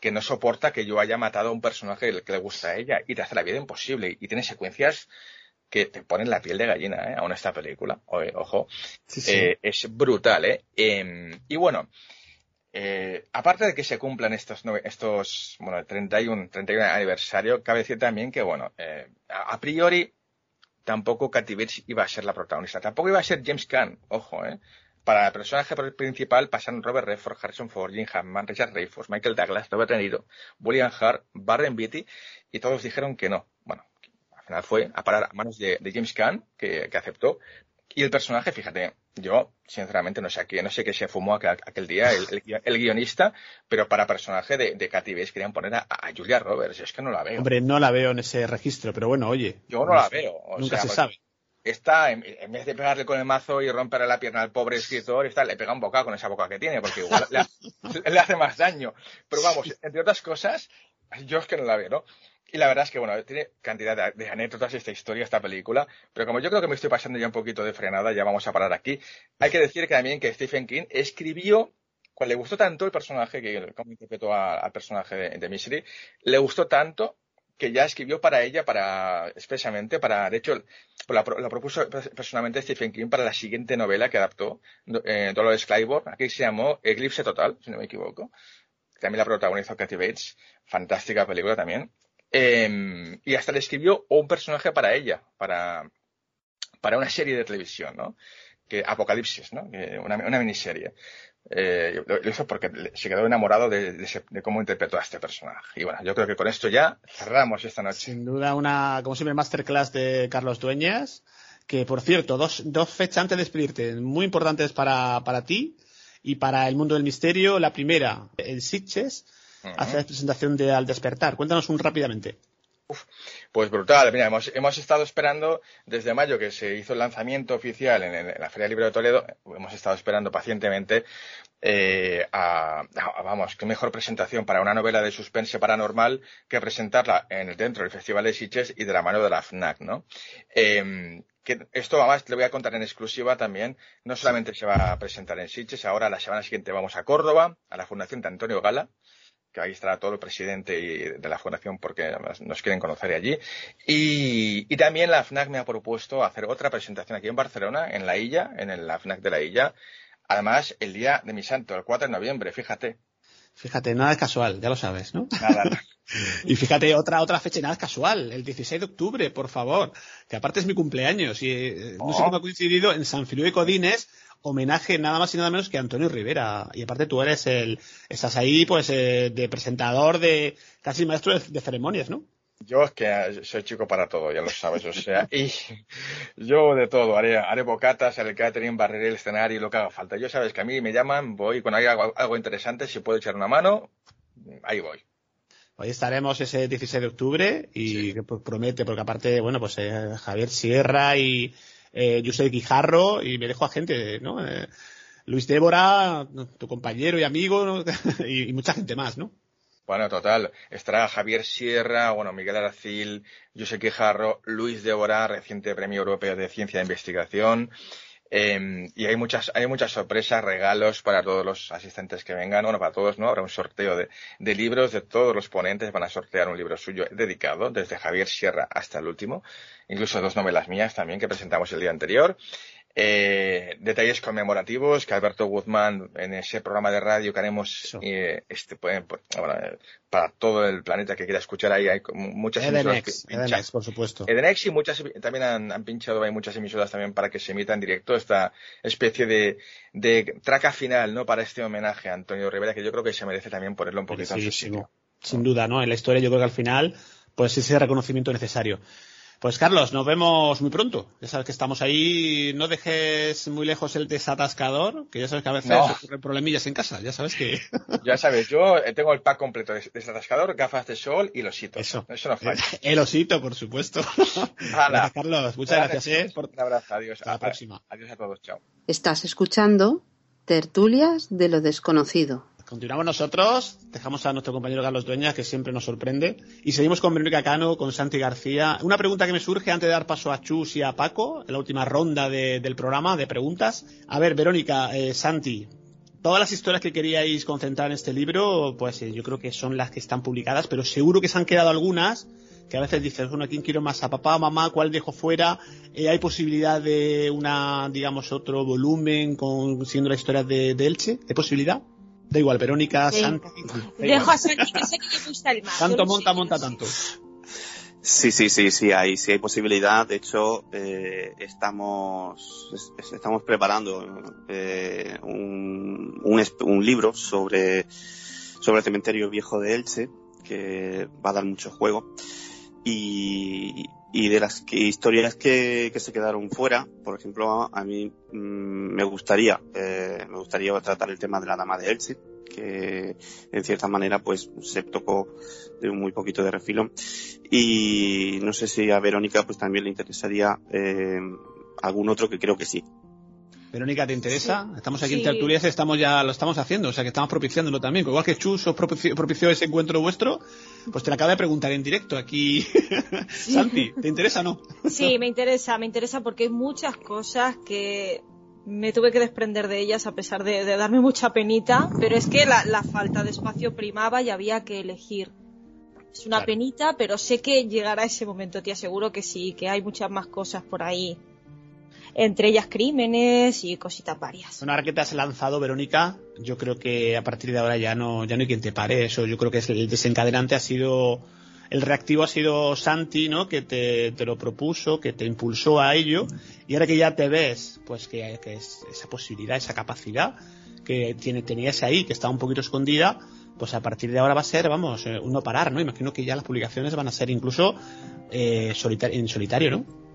que no soporta que yo haya matado a un personaje que le gusta a ella y te hace la vida imposible. Y tiene secuencias que te ponen la piel de gallina, ¿eh? Aún esta película. Ojo. Sí, sí. Eh, es brutal, ¿eh? Em, y bueno, eh, aparte de que se cumplan estos, estos bueno, el 31, 31 aniversario, cabe decir también que, bueno, eh, a, priori tampoco Kathy Bates iba a ser la protagonista. Tampoco iba a ser James Caan, ojo, ¿eh? Para el personaje principal pasaron Robert Redford, Harrison Ford, Jim Hammond, Richard Dreyfuss, Michael Douglas, Robert De William Hart, Barren Beatty, y todos dijeron que no. Bueno, al final fue a parar a manos de, de James Caan, que, que aceptó. Y el personaje, fíjate, yo sinceramente no sé qué, no sé qué se fumó aquel, aquel día el, el guio- el guionista, pero para personaje de, de Kathy Bates querían poner a, a Julia Roberts, es que no la veo. Hombre, no la veo en ese registro, pero bueno, oye. Yo no la veo. o Nunca sea, se sabe. Está, en, en vez de pegarle con el mazo y romperle la pierna al pobre escritor, está, le pega un bocado con esa boca que tiene, porque igual le, le hace más daño. Pero vamos, entre otras cosas, yo es que no la veo, ¿no? Y la verdad es que, bueno, tiene cantidad de, anécdotas esta historia, esta película, pero como yo creo que me estoy pasando ya un poquito de frenada, ya vamos a parar aquí. Hay que decir que también que Stephen King escribió, cuando le gustó tanto el personaje, que como interpretó al personaje de, de Misery, le gustó tanto que ya escribió para ella, para expresamente, para, de hecho, la propuso personalmente Stephen King para la siguiente novela que adaptó, eh, Dolores Claiborne, aquí se llamó Eclipse Total, si no me equivoco. También la protagonizó Kathy Bates, fantástica película también. Eh, y hasta le escribió un personaje para ella, para, para una serie de televisión, ¿no? que Apocalipsis, ¿no? Que una, una miniserie. Eh, lo, hizo porque se quedó enamorado de, cómo interpretó a este personaje. Y bueno, yo creo que con esto ya cerramos esta noche. Sin duda una, como siempre, masterclass de Carlos Dueñas, que por cierto, dos, dos fechas antes de despedirte, muy importantes para, para ti y para el mundo del misterio. La primera, en Sitges, hace la presentación de Al Despertar. Cuéntanos un rápidamente. Pues brutal, mira, hemos, hemos estado esperando desde mayo que se hizo el lanzamiento oficial en, la Feria Libre de Toledo, hemos estado esperando pacientemente eh, a, a- vamos, qué mejor presentación para una novela de suspense paranormal que presentarla en el, dentro del Festival de Sitges y de la mano de la FNAC, ¿no? Eh, que esto además le voy a contar en exclusiva también, no solamente se va a presentar en Sitges, ahora la semana siguiente vamos a Córdoba, a la Fundación de Antonio Gala, que ahí estará todo el presidente de la fundación porque nos quieren conocer allí. Y, y también la FNAC me ha propuesto hacer otra presentación aquí en Barcelona, en la Illa, en el- la FNAC de la Illa. Además, el día de mi santo, el 4 de noviembre, fíjate. Fíjate, nada es casual, ya lo sabes, ¿no? Nada, Y fíjate, otra, otra fecha, nada es casual, el 16 de octubre, por favor, que aparte es mi cumpleaños y eh, no sé Oh. cómo ha coincidido en San Filipe Codines, homenaje nada más y nada menos que a Antonio Rivera. Y aparte tú eres el, estás ahí pues eh, de presentador, de casi maestro de, de ceremonias, ¿no? Yo es que eh, soy chico para todo, ya lo sabes, o sea, y yo de todo, haré, haré bocatas, haré el catering, barreré el escenario y lo que haga falta. Yo sabes que a mí me llaman, voy, cuando hay algo, algo interesante, si puedo echar una mano, ahí voy. Hoy estaremos ese 16 de octubre y pues, promete, porque aparte, bueno, pues eh, Javier Sierra y eh, Guijarro y me dejo a gente, ¿no? Eh, Luis Débora, tu compañero y amigo, ¿no? y, y mucha gente más, ¿no? Bueno, total. Estará Javier Sierra, bueno, Miguel Aracil, José Quijarro, Luis Débora, reciente Premio Europeo de Ciencia de Investigación. Eh, y hay muchas, hay muchas sorpresas, regalos para todos los asistentes que vengan. Bueno, para todos, ¿no? Habrá un sorteo de libros de todos los ponentes. Van a sortear un libro suyo dedicado, desde Javier Sierra hasta el último. Incluso dos novelas mías también que presentamos el día anterior. Eh, detalles conmemorativos que Alberto Guzmán en ese programa de radio que haremos eh, este, pues, pues, bueno, eh, para todo el planeta que quiera escuchar ahí hay muchas emisoras Edenex, que pinchan. Edenex, por supuesto. Edenex y muchas también han, han pinchado hay muchas emisoras también para que se emita en directo esta especie de, de traca final no para este homenaje a Antonio Rivera que yo creo que se merece también ponerlo un poquito en su sitio. Merecidísimo. Sin duda, ¿no? En la historia yo creo que al final, pues ese reconocimiento necesario. Pues Carlos, nos vemos muy pronto. Ya sabes que estamos ahí. No dejes muy lejos el desatascador, que ya sabes que a veces No. ocurren problemillas en casa. Ya sabes que. Ya sabes, yo eh, tengo el pack completo de desatascador, gafas de sol y los hitos. Eso, Eso no falla. El osito, por supuesto. Gracias, Carlos. Muchas gracias. ¿eh? Por... Un abrazo, adiós. Hasta la próxima. Adiós a todos, chao. Estás escuchando Tertulias de lo desconocido. Continuamos nosotros, dejamos a nuestro compañero Carlos Dueñas, que siempre nos sorprende, y seguimos con Verónica Cano, con Santi García. Una pregunta que me surge antes de dar paso a Chus y a Paco, en la última ronda de- del programa de preguntas. A ver, Verónica, eh, Santi, todas las historias que queríais concentrar en este libro, pues eh, yo creo que son las que están publicadas, pero seguro que se han quedado algunas que a veces dices, bueno, ¿a quién quiero más? ¿A papá, a mamá? ¿Cuál dejo fuera? Eh, ¿Hay posibilidad de una, digamos, otro volumen con siendo la historia de, de Elche? ¿Hay posibilidad? Da igual, Verónica, Sí. Santi. da Dejo a Santi que sé que le gusta el mar. Tanto monta, monta tanto. Sí, sí, sí, sí hay, sí hay posibilidad. De hecho, eh, estamos, es- es- estamos preparando eh, un, un libro sobre, sobre el cementerio viejo de Elche, que va a dar mucho juego. Y, y de las historias que, que se quedaron fuera, por ejemplo, a mí mm, me gustaría, eh, me gustaría tratar el tema de la dama de Elche, que en cierta manera pues se tocó de un muy poquito de refilón. Y no sé si a Verónica pues también le interesaría eh, algún otro que creo que sí. Verónica, ¿te interesa? Estamos aquí Sí. en Tertulias, estamos ya, lo estamos haciendo, o sea que estamos propiciándolo también. Igual que Chus os propició, propició ese encuentro vuestro, pues te lo acabo de preguntar en directo aquí. Santi, ¿te interesa o no? Sí, me interesa, me interesa porque hay muchas cosas que me tuve que desprender de ellas a pesar de, de darme mucha penita, pero es que la, la falta de espacio primaba y había que elegir. Es una Claro. penita, pero sé que llegará ese momento, te aseguro que sí, que hay muchas más cosas por ahí. Entre ellas crímenes y cositas varias. Una vez que te has lanzado, Verónica, yo creo que a partir de ahora ya no, ya no hay quien te pare. Eso yo creo que el desencadenante ha sido el reactivo ha sido Santi, ¿no? Que te, te lo propuso, que te impulsó a ello, y ahora que ya te ves, pues que, es esa posibilidad, esa capacidad que tiene, tenías ahí, que estaba un poquito escondida, pues a partir de ahora va a ser, vamos, eh, un no parar, ¿no? Imagino que ya las publicaciones van a ser incluso eh, en solitario, ¿no?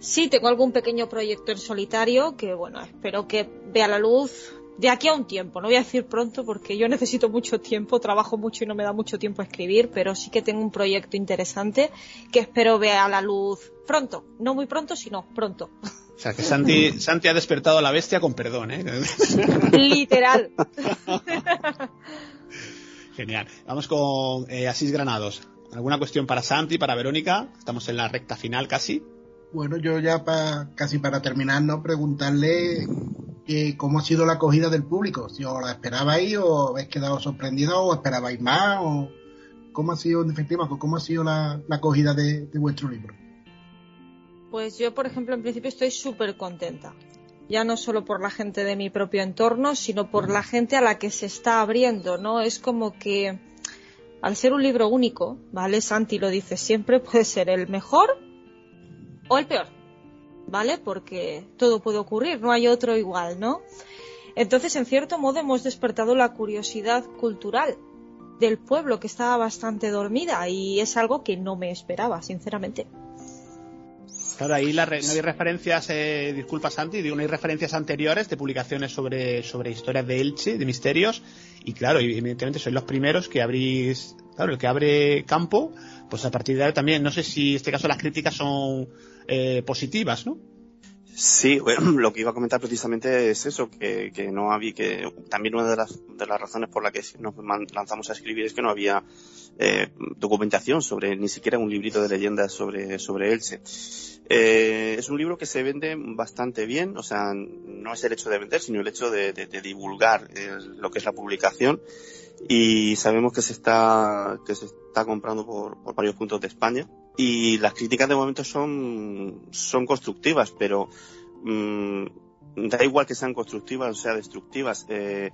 Sí, tengo algún pequeño proyecto en solitario que, bueno, espero que vea la luz de aquí a un tiempo. No voy a decir pronto porque yo necesito mucho tiempo, trabajo mucho y no me da mucho tiempo a escribir, pero sí que tengo un proyecto interesante que espero vea la luz pronto. No muy pronto, sino pronto. O sea, que Santi, Santi ha despertado a la bestia con perdón, ¿eh? Literal. Genial. Vamos con eh, Asís Granados. ¿Alguna cuestión para Santi, para Verónica? Estamos en la recta final casi. Bueno, yo ya pa- casi para terminar, ¿no? Preguntarle eh, cómo ha sido la acogida del público. Si os la esperabais o habéis quedado sorprendidos o esperabais más o cómo ha sido, en cómo ha sido la, la acogida de, de vuestro libro. Pues yo, por ejemplo, en principio estoy súper contenta. Ya no solo por la gente de mi propio entorno, sino por la gente a la que se está abriendo, ¿no? Es como que, al ser un libro único, ¿vale? Santi lo dice siempre, puede ser el mejor o el peor, ¿vale? Porque todo puede ocurrir, no hay otro igual, ¿no? Entonces, en cierto modo, hemos despertado la curiosidad cultural del pueblo que estaba bastante dormida y es algo que no me esperaba, sinceramente. Claro, ahí la no hay referencias, eh, disculpa Santi, digo, no hay referencias anteriores de publicaciones sobre, sobre historias de Elche, de misterios, y claro, evidentemente sois los primeros que abrís, claro, el que abre campo, pues a partir de ahí también, no sé si en este caso las críticas son eh, positivas, ¿no? Sí, lo que iba a comentar precisamente es eso, que, no había, que también una de las, de las razones por la que nos lanzamos a escribir es que no había eh, documentación sobre, ni siquiera un librito de leyendas sobre, sobre Elche. Eh, es un libro que se vende bastante bien, o sea, no es el hecho de vender, sino el hecho de, divulgar lo que es la publicación y sabemos que se está, que se está comprando por varios puntos de España y las críticas de momento son, son constructivas, pero mm, da igual que sean constructivas o sea destructivas. eh,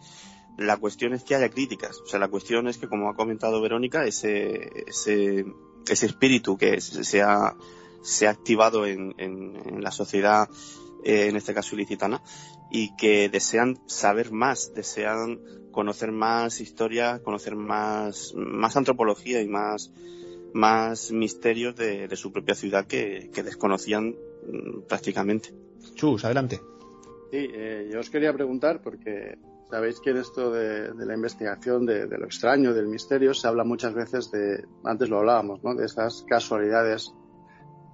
la cuestión es que haya críticas. O sea, la cuestión es que, como ha comentado Verónica, ese, ese, espíritu que se ha, se ha activado en, en- en la sociedad, eh, en este caso ilicitana, y que desean saber más, desean conocer más historia, conocer más, más antropología y más, más misterios de, de su propia ciudad que, que desconocían mm, prácticamente. Chus, adelante. Sí, eh, yo os quería preguntar porque sabéis que en esto de, de la investigación de, de lo extraño, del misterio, se habla muchas veces de, antes lo hablábamos, ¿no? De esas casualidades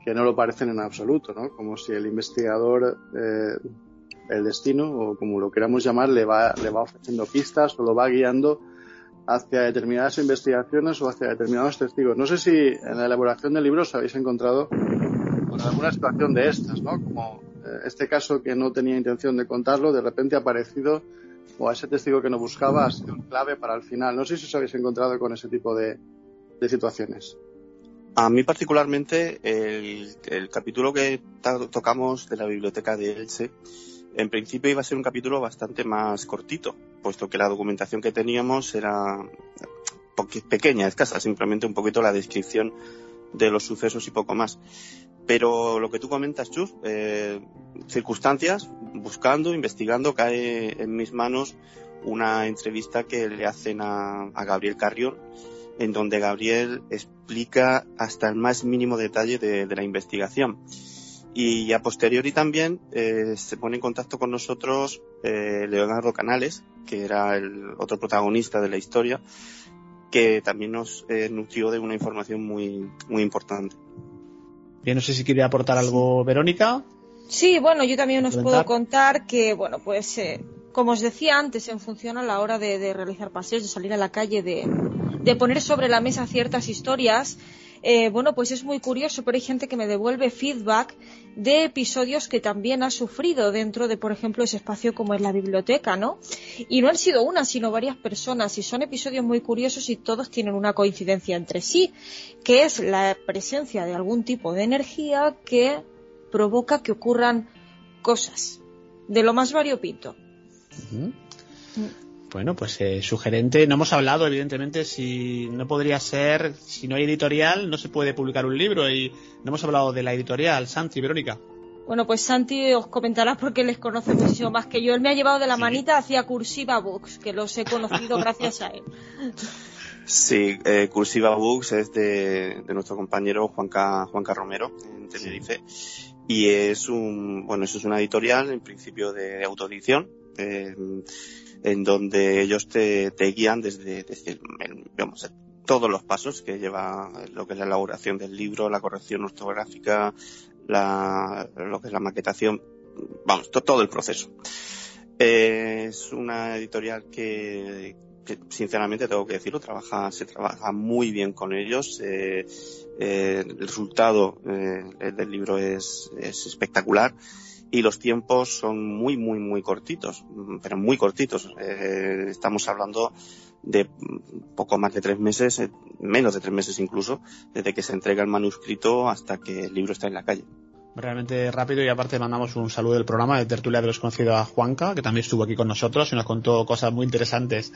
que no lo parecen en absoluto, ¿no? Como si el investigador, eh, el destino, o como lo queramos llamar, le va, le va ofreciendo pistas o lo va guiando hacia determinadas investigaciones o hacia determinados testigos. No sé si en la elaboración del libro os habéis encontrado con alguna situación de estas, ¿no? Como eh, este caso que no tenía intención de contarlo, de repente ha aparecido, o a ese testigo que no buscaba ha sido clave para el final. No sé si os habéis encontrado con ese tipo de, situaciones. A mí particularmente el, el capítulo que tocamos de la biblioteca de Elche, en principio iba a ser un capítulo bastante más cortito, puesto que la documentación que teníamos era pequeña, escasa, simplemente un poquito la descripción de los sucesos y poco más. Pero lo que tú comentas, Chus, eh, circunstancias, buscando, investigando, cae en mis manos una entrevista que le hacen a, Gabriel Carrión, en donde Gabriel explica hasta el más mínimo detalle de, de la investigación. Y a posteriori también eh, se pone en contacto con nosotros eh, Leonardo Canales, que era el otro protagonista de la historia, que también nos eh, nutrió de una información muy, muy importante. Bien, no sé si quiere aportar algo Verónica. Sí, bueno, yo también os puedo contar que, bueno, pues, eh, como os decía antes, en función a la hora de, de realizar paseos, de salir a la calle, de, de poner sobre la mesa ciertas historias, eh, bueno, pues es muy curioso, pero hay gente que me devuelve feedback de episodios que también ha sufrido dentro de, por ejemplo, ese espacio como es la biblioteca, ¿no? Y no han sido una, sino varias personas, y son episodios muy curiosos y todos tienen una coincidencia entre sí, que es la presencia de algún tipo de energía que provoca que ocurran cosas de lo más variopinto. Bueno, pues eh, sugerente. No hemos hablado, evidentemente, si no podría ser, si no hay editorial, no se puede publicar un libro. Y no hemos hablado de la editorial, Santi, Verónica. Bueno, pues Santi os comentará porque les conoce muchísimo más que yo. Él me ha llevado de la manita hacia Cursiva Books, que los he conocido gracias a él. Sí, eh, Cursiva Books es de, de nuestro compañero Juanca, Juanca Romero en Tenerife y es un bueno eso es una editorial en principio de autoedición eh, en donde ellos te, te guían desde, desde el- vamos, todos los pasos que lleva lo que es la elaboración del libro, la corrección ortográfica, la, lo que es la maquetación, vamos, to- todo el proceso. Es una editorial que, sinceramente tengo que decirlo, trabaja, se trabaja muy bien con ellos. eh, eh, el resultado eh, del libro es espectacular y los tiempos son muy, muy, muy cortitos, pero muy cortitos. Eh, estamos hablando de poco más de tres meses, eh, menos de tres meses incluso, desde que se entrega el manuscrito hasta que el libro está en la calle. Realmente rápido y aparte mandamos un saludo del programa de Tertulia de los Conocidos a Juanca, que también estuvo aquí con nosotros y nos contó cosas muy interesantes.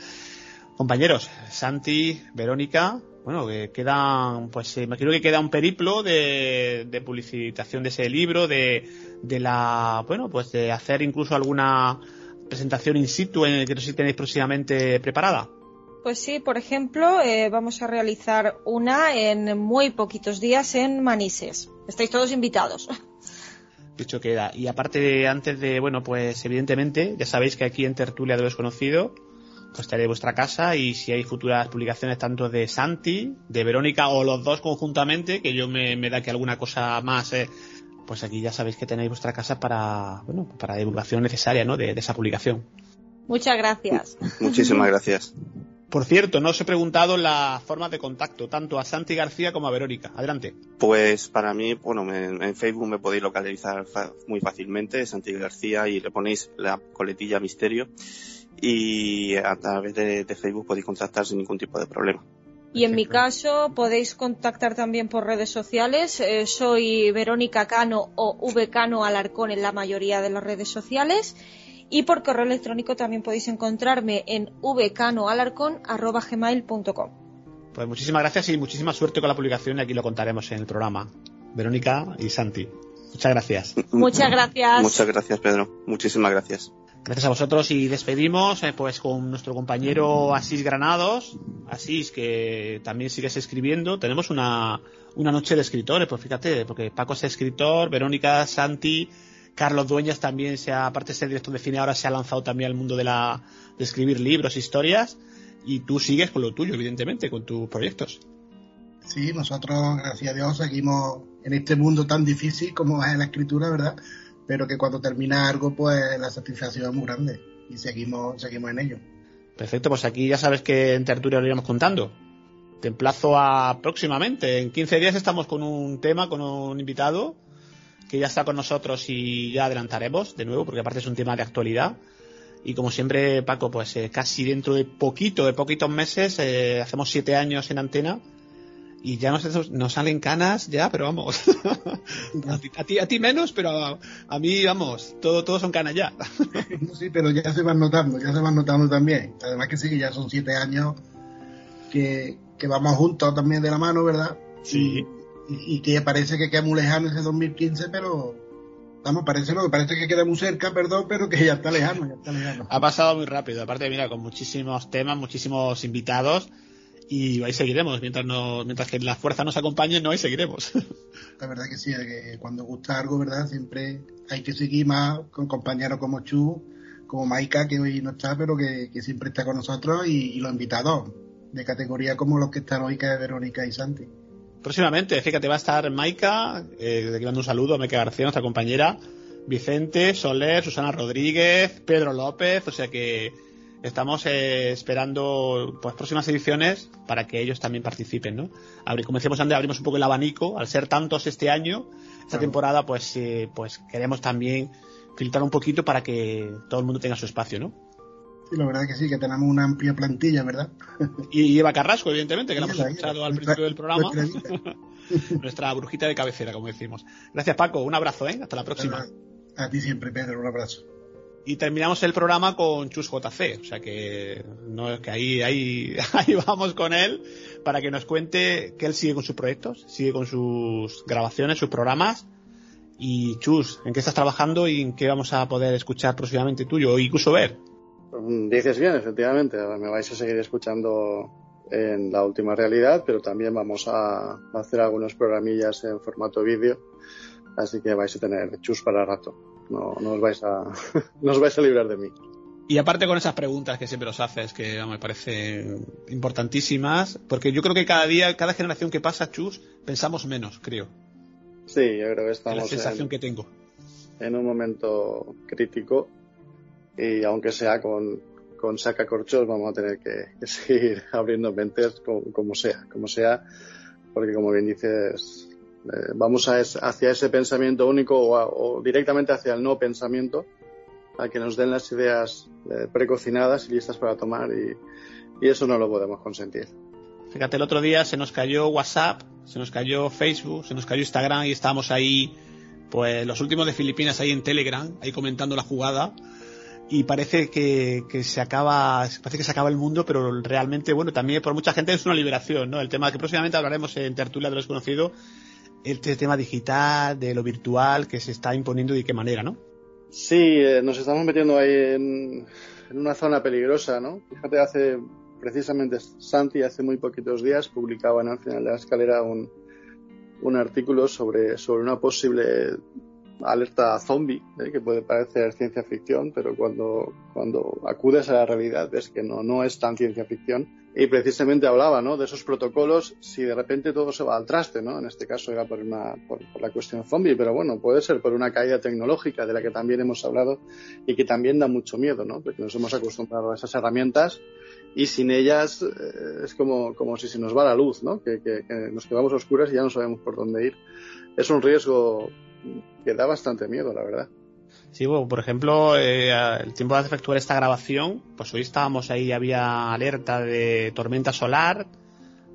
Compañeros, Santi, Verónica, bueno, que quedan, pues eh, imagino que queda un periplo de, de publicitación de ese libro, de, de la, bueno, pues de hacer incluso alguna presentación in situ en el que no sé si tenéis próximamente preparada. Pues sí, por ejemplo, eh, vamos a realizar una en muy poquitos días en Manises. Estáis todos invitados. Dicho queda. Y aparte, de- antes de, bueno, pues evidentemente, ya sabéis que aquí en Tertulia de lo Desconocido, estaré en vuestra casa y si hay futuras publicaciones tanto de Santi, de Verónica o los dos conjuntamente, que yo me, me da que alguna cosa más, eh, pues aquí ya sabéis que tenéis vuestra casa para, bueno, para divulgación necesaria, ¿no? De, de esa publicación. Muchas gracias. Muchísimas gracias. Por cierto, no os he preguntado la forma de contacto, tanto a Santi García como a Verónica. Adelante. Pues para mí, bueno, me- en Facebook me podéis localizar fa- muy fácilmente, Santi García, y le ponéis la coletilla misterio. Y a través de, de Facebook podéis contactar sin ningún tipo de problema. Y en mi caso podéis contactar también por redes sociales. Eh, soy Verónica Cano o Vcano Alarcón en la mayoría de las redes sociales. Y por correo electrónico también podéis encontrarme en vcanoalarcón.gmail.com Pues muchísimas gracias y muchísima suerte con la publicación y aquí lo contaremos en el programa. Verónica y Santi. Muchas gracias. Muchas gracias. Muchas gracias, Pedro. Muchísimas gracias. Gracias a vosotros y despedimos eh, pues con nuestro compañero Asís Granados. Asís, que también sigues escribiendo. Tenemos una, una noche de escritores, pues fíjate, porque Paco es escritor, Verónica, Santi, Carlos Dueñas también, se ha, aparte de ser director de cine, ahora se ha lanzado también al mundo de, la, de escribir libros, historias. Y tú sigues con lo tuyo, evidentemente, con tus proyectos. Sí, nosotros, gracias a Dios, seguimos en este mundo tan difícil como es la escritura, ¿verdad? Pero que cuando termina algo, pues la satisfacción es muy grande y seguimos, seguimos en ello. Perfecto, pues aquí ya sabes que en Tertulia lo iremos contando. Te emplazo a próximamente. En 15 días estamos con un tema, con un invitado que ya está con nosotros y ya adelantaremos de nuevo, porque aparte es un tema de actualidad. Y como siempre, Paco, pues eh, casi dentro de poquito, de poquitos meses, eh, hacemos siete años en antena y ya nos, nos salen canas, ya, pero vamos. a, ti, a, ti, menos, pero a, a mí, vamos, todo, todos son canas ya. sí, pero ya se van notando, ya se van notando también. Además que sí, que ya son siete años que, que vamos juntos también de la mano, ¿verdad? Sí. Y, y que parece que queda muy lejano ese 2015, pero vamos, parece lo que parece que queda muy cerca, perdón, pero que ya está lejano, ya está lejano. Ha pasado muy rápido, aparte, mira, con muchísimos temas, muchísimos invitados, y ahí seguiremos, mientras no, mientras que la fuerza nos acompañe, no ahí seguiremos. La verdad que sí, que cuando gusta algo, ¿verdad? Siempre hay que seguir más con compañeros como Chu, como Maika, que hoy no está, pero que, que siempre está con nosotros, y, y los invitados de categoría como los que están hoy, que es Verónica y Santi. Próximamente, fíjate, va a estar Maika, eh, mando un saludo a Maika García, nuestra compañera, Vicente, Soler, Susana Rodríguez, Pedro López, o sea que estamos eh, esperando pues próximas ediciones para que ellos también participen, ¿no? Abri, como decíamos antes, abrimos un poco el abanico, al ser tantos este año, esta Claro. temporada, pues, eh, pues queremos también filtrar un poquito para que todo el mundo tenga su espacio, ¿no? Sí, la verdad que sí, que tenemos una amplia plantilla, ¿verdad? Y, Eva Carrasco, evidentemente, que la hemos escuchado al principio del programa. nuestra Nuestra brujita de cabecera, como decimos. Gracias, Paco. Un abrazo, ¿eh? Hasta la próxima. A ti siempre, Pedro, un abrazo. Y terminamos el programa con Chus JC, o sea que no que ahí, ahí, ahí vamos con él para que nos cuente que él sigue con sus proyectos, sigue con sus grabaciones, sus programas. Y Chus, ¿en qué estás trabajando y en qué vamos a poder escuchar próximamente tuyo o incluso ver? Dices bien, efectivamente. Me vais a seguir escuchando en la última realidad, pero también vamos a hacer algunos programillas en formato vídeo, así que vais a tener chus para rato. No, no os vais a, no os vais a librar de mí. Y aparte con esas preguntas que siempre os haces, que me parecen importantísimas, porque yo creo que cada día, cada generación que pasa, Chus, pensamos menos, creo. Sí, yo creo que estamos Es la sensación en, que tengo. en un momento crítico y aunque sea con, con sacacorchos vamos a tener que, que seguir abriendo mentes como, como sea, como sea, porque como bien dices, eh, vamos a es- hacia ese pensamiento único o, directamente hacia el no pensamiento, a que nos den las ideas eh, precocinadas y listas para tomar y, eso no lo podemos consentir. Fíjate, el otro día se nos cayó WhatsApp, se nos cayó Facebook, se nos cayó Instagram y estábamos ahí, pues los últimos de Filipinas ahí en Telegram, ahí comentando la jugada. Y parece que, que se acaba, parece que se acaba el mundo, pero realmente, bueno, también por mucha gente es una liberación, ¿no? El tema que próximamente hablaremos en Tertulia de lo desconocido, este tema digital, de lo virtual, que se está imponiendo y de qué manera, ¿no? Sí, eh, nos estamos metiendo ahí en, una zona peligrosa, ¿no? Fíjate, hace precisamente Santi, hace muy poquitos días, publicaba en el final de la escalera un, un artículo sobre, sobre una posible alerta zombie, ¿eh? que puede parecer ciencia ficción, pero cuando, cuando acudes a la realidad ves que no, no es tan ciencia ficción. Y precisamente hablaba, ¿no? De esos protocolos, si de repente todo se va al traste, ¿no? En este caso era por una, por, la cuestión zombie, pero bueno, puede ser por una caída tecnológica de la que también hemos hablado y que también da mucho miedo, ¿no? Porque nos hemos acostumbrado a esas herramientas y sin ellas eh, es como, como si se nos va la luz, ¿no? Que, que, que nos quedamos oscuras y ya no sabemos por dónde ir. Es un riesgo que da bastante miedo, la verdad. Sí, bueno, por ejemplo, eh, el tiempo de efectuar esta grabación, pues hoy estábamos ahí, había alerta de tormenta solar,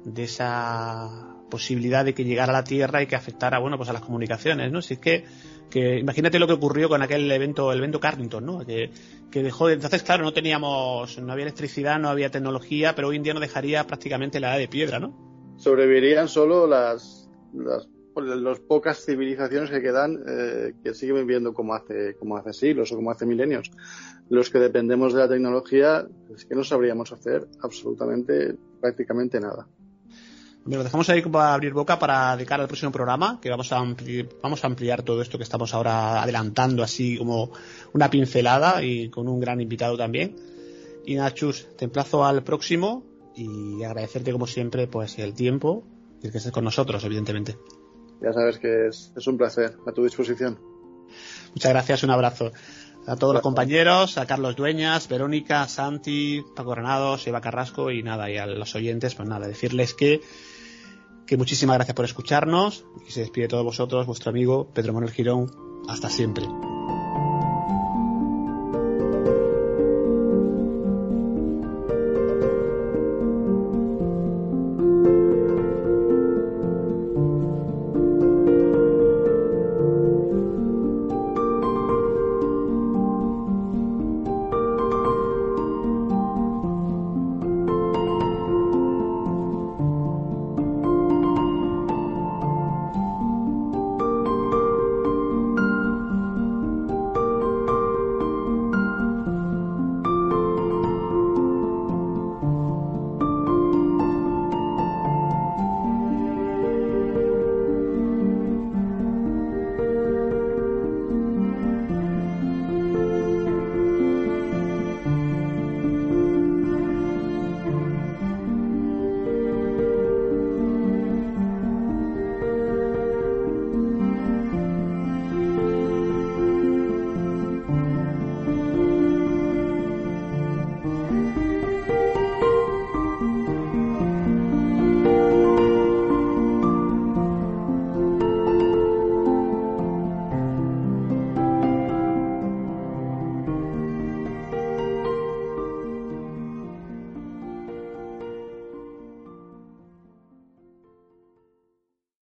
de esa posibilidad de que llegara a la Tierra y que afectara, bueno, pues a las comunicaciones, ¿no? Si es que, que imagínate lo que ocurrió con aquel evento, el evento Carrington, ¿no? Que, que dejó de, entonces, claro, no teníamos, no había electricidad, no había tecnología, pero hoy en día no dejaría prácticamente la edad de piedra, ¿no? Sobrevivirían solo las, las, las pocas civilizaciones que quedan eh, que siguen viviendo como hace, como hace siglos o como hace milenios. Los que dependemos de la tecnología es que no sabríamos hacer absolutamente, prácticamente nada. Lo dejamos ahí para abrir boca para de al próximo programa, que vamos a, ampli- vamos a ampliar todo esto que estamos ahora adelantando, así como una pincelada y con un gran invitado también. Y nada, Chus, te emplazo al próximo y agradecerte como siempre pues el tiempo y el que estés con nosotros, evidentemente. Ya sabes que es, es un placer, a tu disposición. Muchas gracias, un abrazo. A todos los compañeros, a Carlos Dueñas, Verónica, Santi, Paco Granados, Eva Carrasco y nada, y a los oyentes, pues nada, decirles que, que muchísimas gracias por escucharnos y se despide de todos vosotros, vuestro amigo Pedro Manuel Girón. Hasta siempre.